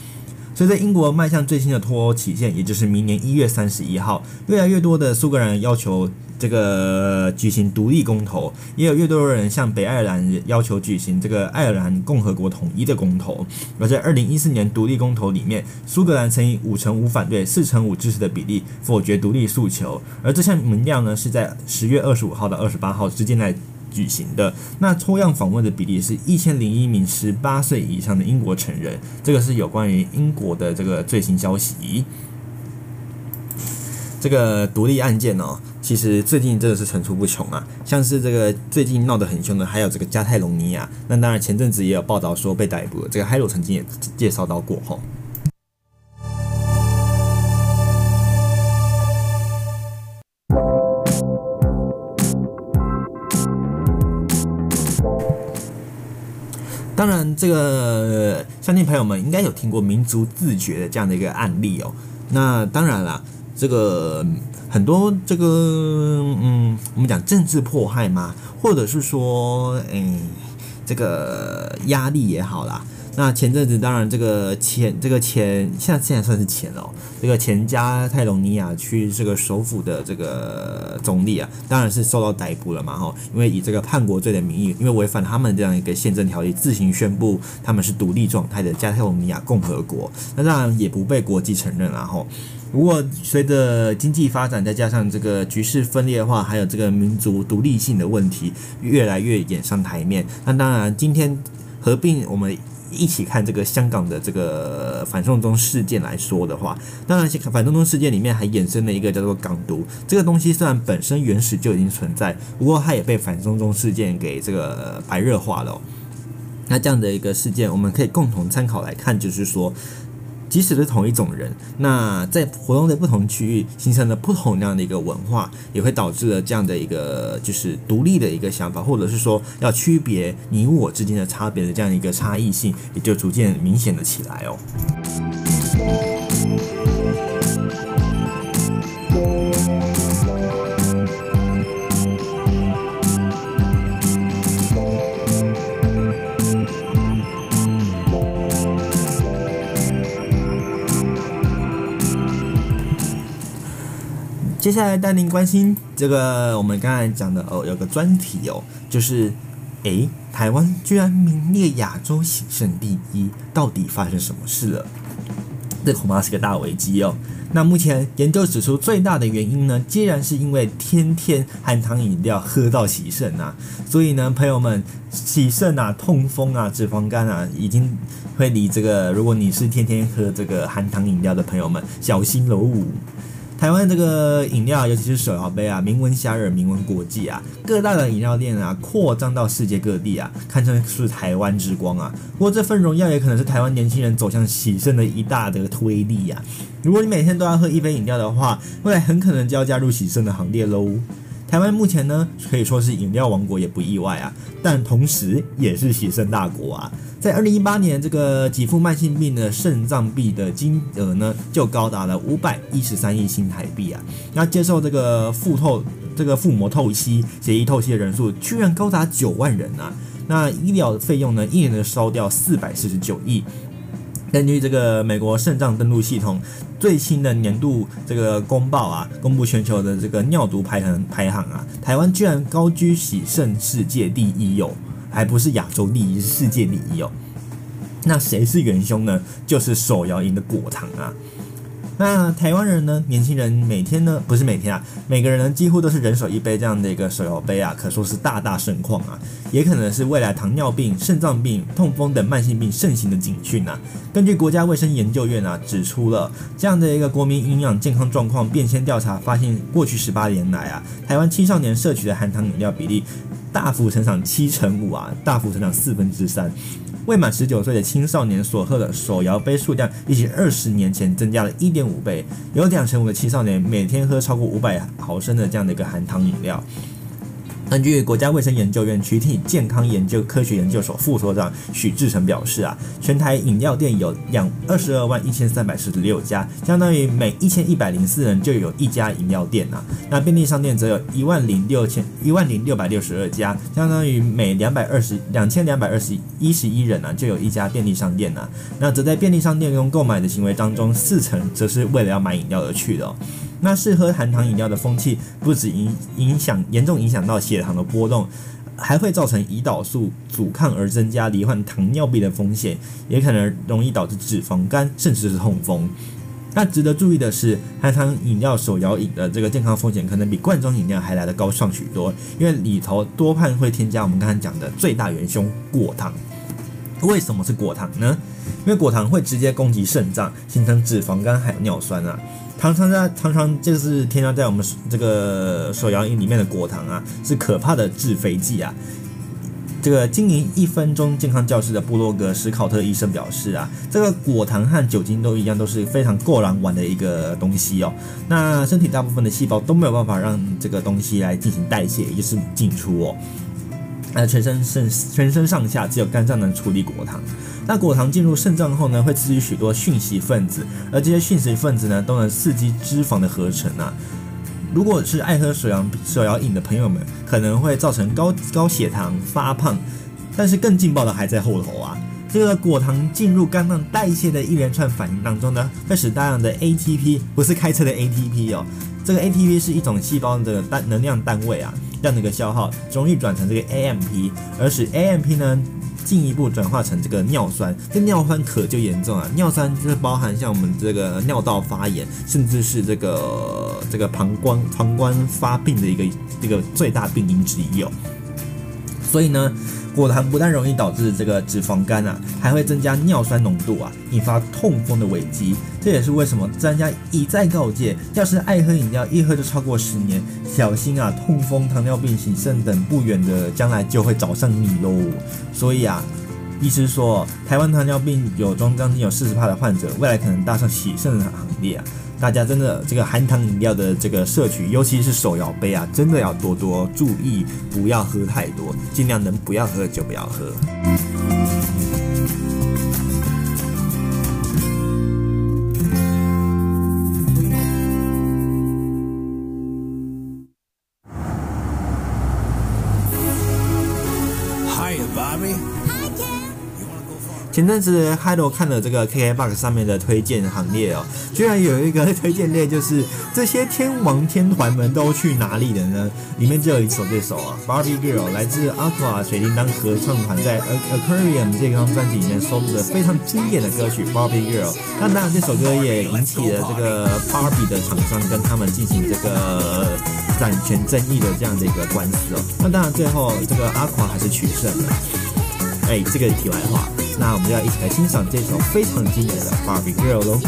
所以在英国迈向最新的脱欧期限，也就是明年一月三十一号，越来越多的苏格兰要求。这个举行独立公投，也有越多人向北爱尔兰要求举行这个爱尔兰共和国统一的公投。而在二零一四年独立公投里面，苏格兰曾以五成五反对、四成五支持的比例否决独立诉求。而这项民调呢，是在十月二十五号到二十八号之间来举行的。那抽样访问的比例是一千零一名十八岁以上的英国成人。这个是有关于英国的这个最新消息。这个独立案件哦。其实最近真的是层出不穷啊，像是这个最近闹得很凶的，还有这个加泰隆尼亚。那当然前阵子也有报道说被逮捕了，这个海洛曾经也介绍到过吼。当然，这个相信朋友们应该有听过民族自觉的这样的一个案例哦。那当然啦，这个。很多这个嗯，我们讲政治迫害嘛，或者是说，哎，这个压力也好啦。那前阵子当然这个前这个前现在现在算是前哦，这个前加泰隆尼亚区这个首府的这个总理啊，当然是受到逮捕了嘛哈，因为以这个叛国罪的名义，因为违反他们这样一个宪政条例，自行宣布他们是独立状态的加泰隆尼亚共和国，那当然也不被国际承认然后。不过，随着经济发展，再加上这个局势分裂化，还有这个民族独立性的问题越来越演上台面。那当然，今天合并我们一起看这个香港的这个反送中事件来说的话，当然，反送中事件里面还衍生了一个叫做港独这个东西，虽然本身原始就已经存在，不过它也被反送中事件给这个白热化了。那这样的一个事件，我们可以共同参考来看，就是说。即使是同一种人，那在活动的不同区域形成了不同样的一个文化，也会导致了这样的一个就是独立的一个想法，或者是说要区别你我之间的差别的这样一个差异性，也就逐渐明显了起来哦。接下来带您关心这个我们刚才讲的哦，有个专题哦，就是诶，台湾居然名列亚洲喜胜第一，到底发生什么事了？这恐怕是个大危机哦。那目前研究指出，最大的原因呢，既然是因为天天含糖饮料喝到喜胜啊，所以呢，朋友们，喜胜啊、痛风啊、脂肪肝啊，已经会离这个，如果你是天天喝这个含糖饮料的朋友们，小心喽。台湾这个饮料，尤其是手摇杯啊，名闻遐迩，名闻国际啊，各大的饮料店啊，扩张到世界各地啊，堪称是台湾之光啊。不过这份荣耀也可能是台湾年轻人走向喜胜的一大的推力呀、如果你每天都要喝一杯饮料的话，未来很可能就要加入喜胜的行列喽。台湾目前呢，可以说是饮料王国也不意外啊，但同时也是喜胜大国啊。在二零一八年，这个给付慢性病的肾脏病的金额呢，就高达了五百一十三亿新台币啊。那接受这个腹透这个腹膜透析、血液透析的人数居然高达九万人啊。那医疗费用呢，一年的烧掉四百四十九亿。根据这个美国肾脏登录系统最新的年度这个公报啊，公布全球的这个尿毒排行排行啊，台湾居然高居喜盛世界第一哦。还不是亚洲第一，是世界第一哦。那谁是元凶呢？就是手摇饮的果糖啊。那台湾人呢？年轻人每天呢，不是每天啊，每个人呢几乎都是人手一杯这样的一个手摇杯啊，可说是大大盛况啊。也可能是未来糖尿病、肾脏病、痛风等慢性病盛行的警讯啊。根据国家卫生研究院啊指出了这样的一个国民营养健康状况变迁调查，发现过去十八年来啊，台湾青少年摄取的含糖饮料比例。大幅成长七成五啊，大幅成长四分之三。未满十九岁的青少年所喝的手摇杯数量，比起二十年前增加了一点五倍。有两成五的青少年每天喝超过五百毫升的这样的一个含糖饮料。根据国家卫生研究院群体健康研究科学研究所副所长许志成表示啊，全台饮料店有两二十二万一千三百四十六家，相当于每一千一百零四人就有一家饮料店呐。那便利商店则有一万零六千一万零六百六十二家，相当于每两百二十两千两百二十一十一人呢就有一家便利商店呐。那则在便利商店中购买的行为当中，四成则是为了要买饮料而去的。那试喝含糖饮料的风气，不止影影响严重影响到血糖的波动，还会造成胰岛素阻抗而增加罹患糖尿病的风险，也可能容易导致脂肪肝，甚至是痛风。那值得注意的是，含糖饮料手摇饮的这个健康风险，可能比罐装饮料还来得高上许多，因为里头多半会添加我们刚才讲的最大元凶果糖。为什么是果糖呢？因为果糖会直接攻击肾脏，形成脂肪肝还有尿酸啊。常常在常常就是添加在我们这个手摇饮里面的果糖啊，是可怕的致肥剂啊。这个经营一分钟健康教室的部落格史考特医生表示啊，这个果糖和酒精都一样，都是非常过人玩的一个东西哦。那身体大部分的细胞都没有办法让这个东西来进行代谢，也就是进出哦。那全身肾全身上下只有肝脏能处理果糖。那果糖进入肾脏后呢，会刺激许多讯息分子，而这些讯息分子呢，都能刺激脂肪的合成啊。如果是爱喝手摇手摇饮的朋友们，可能会造成高高血糖、发胖。但是更劲爆的还在后头啊！这个果糖进入肝脏代谢的一连串反应当中呢，会使大量的 ATP，不是开车的 ATP 哦，这个 ATP 是一种细胞的单能量单位啊，让那个消耗容易转成这个 AMP，而使 AMP 呢。进一步转化成这个尿酸，这尿酸可就严重了。尿酸就是包含像我们这个尿道发炎，甚至是这个这个膀胱膀胱发病的一个一个最大病因之一哦。所以呢。果糖不但容易导致这个脂肪肝啊，还会增加尿酸浓度啊，引发痛风的危机。这也是为什么专家一再告诫，要是爱喝饮料，一喝就超过十年，小心啊，痛风、糖尿病、喜肾等不远的将来就会找上你喽。所以啊，医师说，台湾糖尿病有中将近有四十趴的患者，未来可能搭上喜肾的行列啊。大家真的这个含糖饮料的这个摄取，尤其是手摇杯啊，真的要多多注意，不要喝太多，尽量能不要喝就不要喝。前阵子嗨罗看了这个 KKBOX 上面的推荐行列哦，居然有一个推荐列就是这些天王天团们都去哪里了呢？里面就有一首这首啊，Barbie Girl 来自 Aqua 水叮当合唱团在 Aquarium 这张专辑里面收录的非常经典的歌曲 Barbie Girl。那当然这首歌也引起了这个 Barbie 的厂商跟他们进行这个版权争议的这样的一个官司哦。那当然最后这个 Aqua 还是取胜了。哎，这个题外话，那我们要一起来欣赏这首非常经典的 Barbie Girl 喽。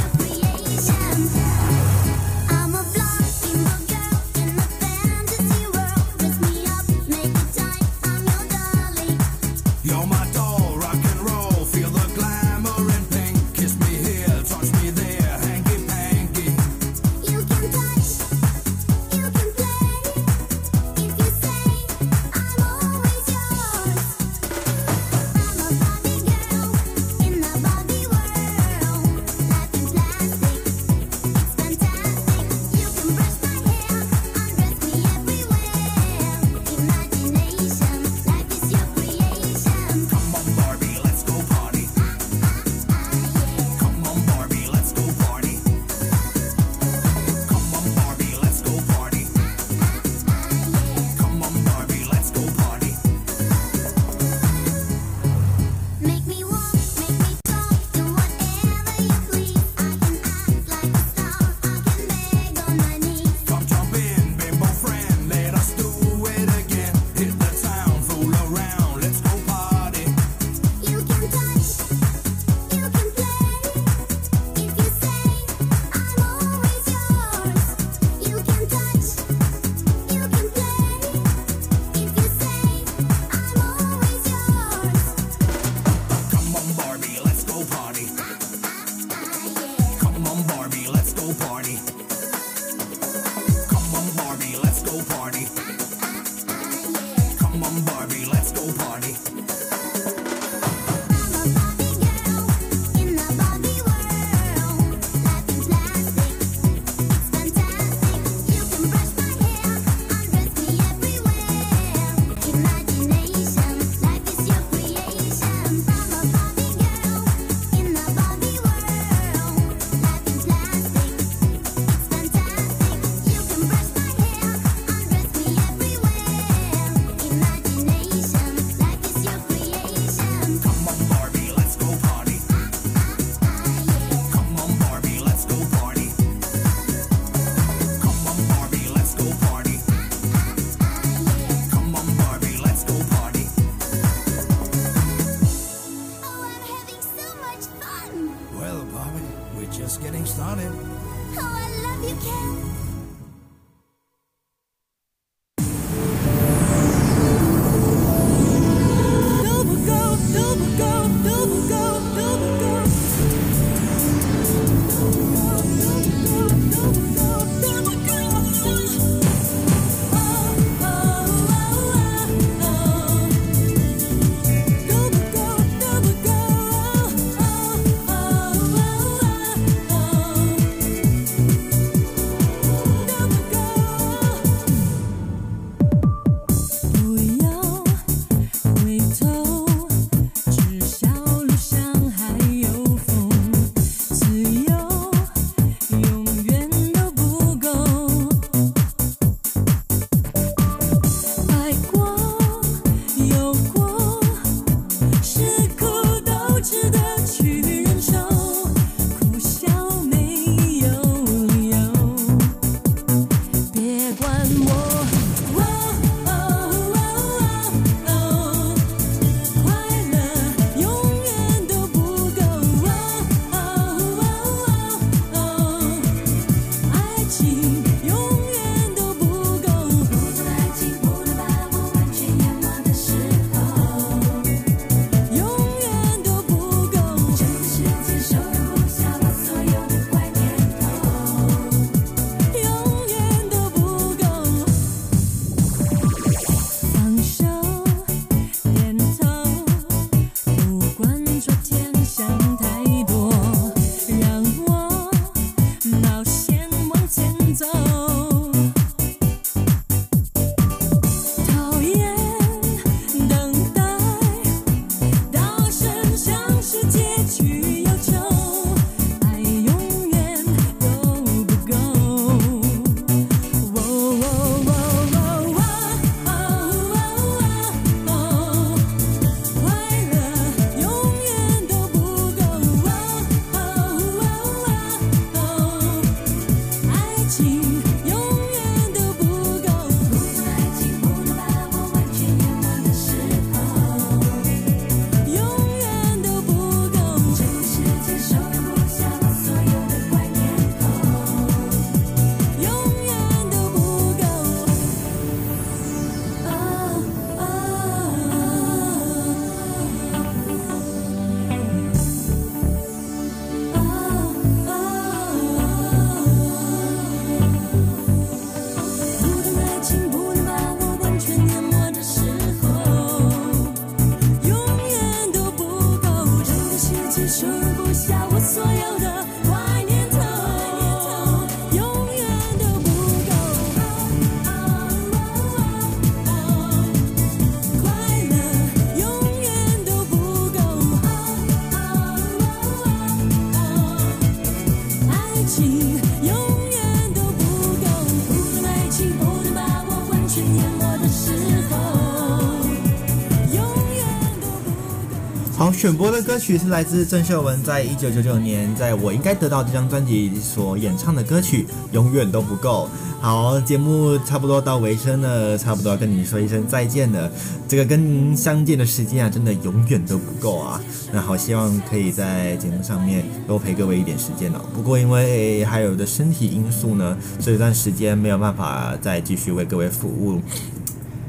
选播的歌曲是来自郑秀文在一九九九年在我应该得到这张专辑所演唱的歌曲《永远都不够》。好，节目差不多到尾声了，差不多要跟你说一声再见了。这个跟您相见的时间啊，真的永远都不够啊。那好，希望可以在节目上面多陪各位一点时间哦。不过因为还有的身体因素呢，这段时间没有办法再继续为各位服务。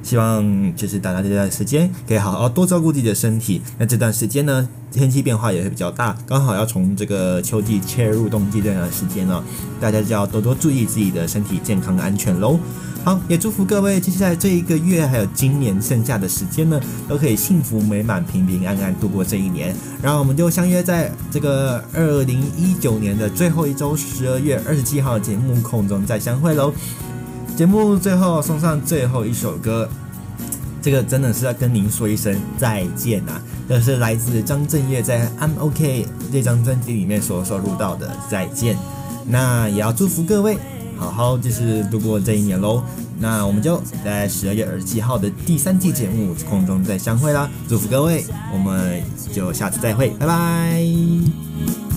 希望就是大家这段时间可以好好多照顾自己的身体。那这段时间呢，天气变化也会比较大，刚好要从这个秋季切入冬季这段时间呢，大家就要多多注意自己的身体健康安全喽。好，也祝福各位接下来这一个月还有今年剩下的时间呢，都可以幸福美满、平平安安度过这一年。然后我们就相约在这个二零一九年的最后一周，十二月二十七号节目空中再相会喽。节目最后送上最后一首歌，这个真的是要跟您说一声再见呐、这是来自张震岳在《I'm OK》这张专辑里面所收录到的再见。那也要祝福各位好好就是度过这一年喽。那我们就在十二月二十七号的第三季节目空中再相会啦！祝福各位，我们就下次再会，拜拜。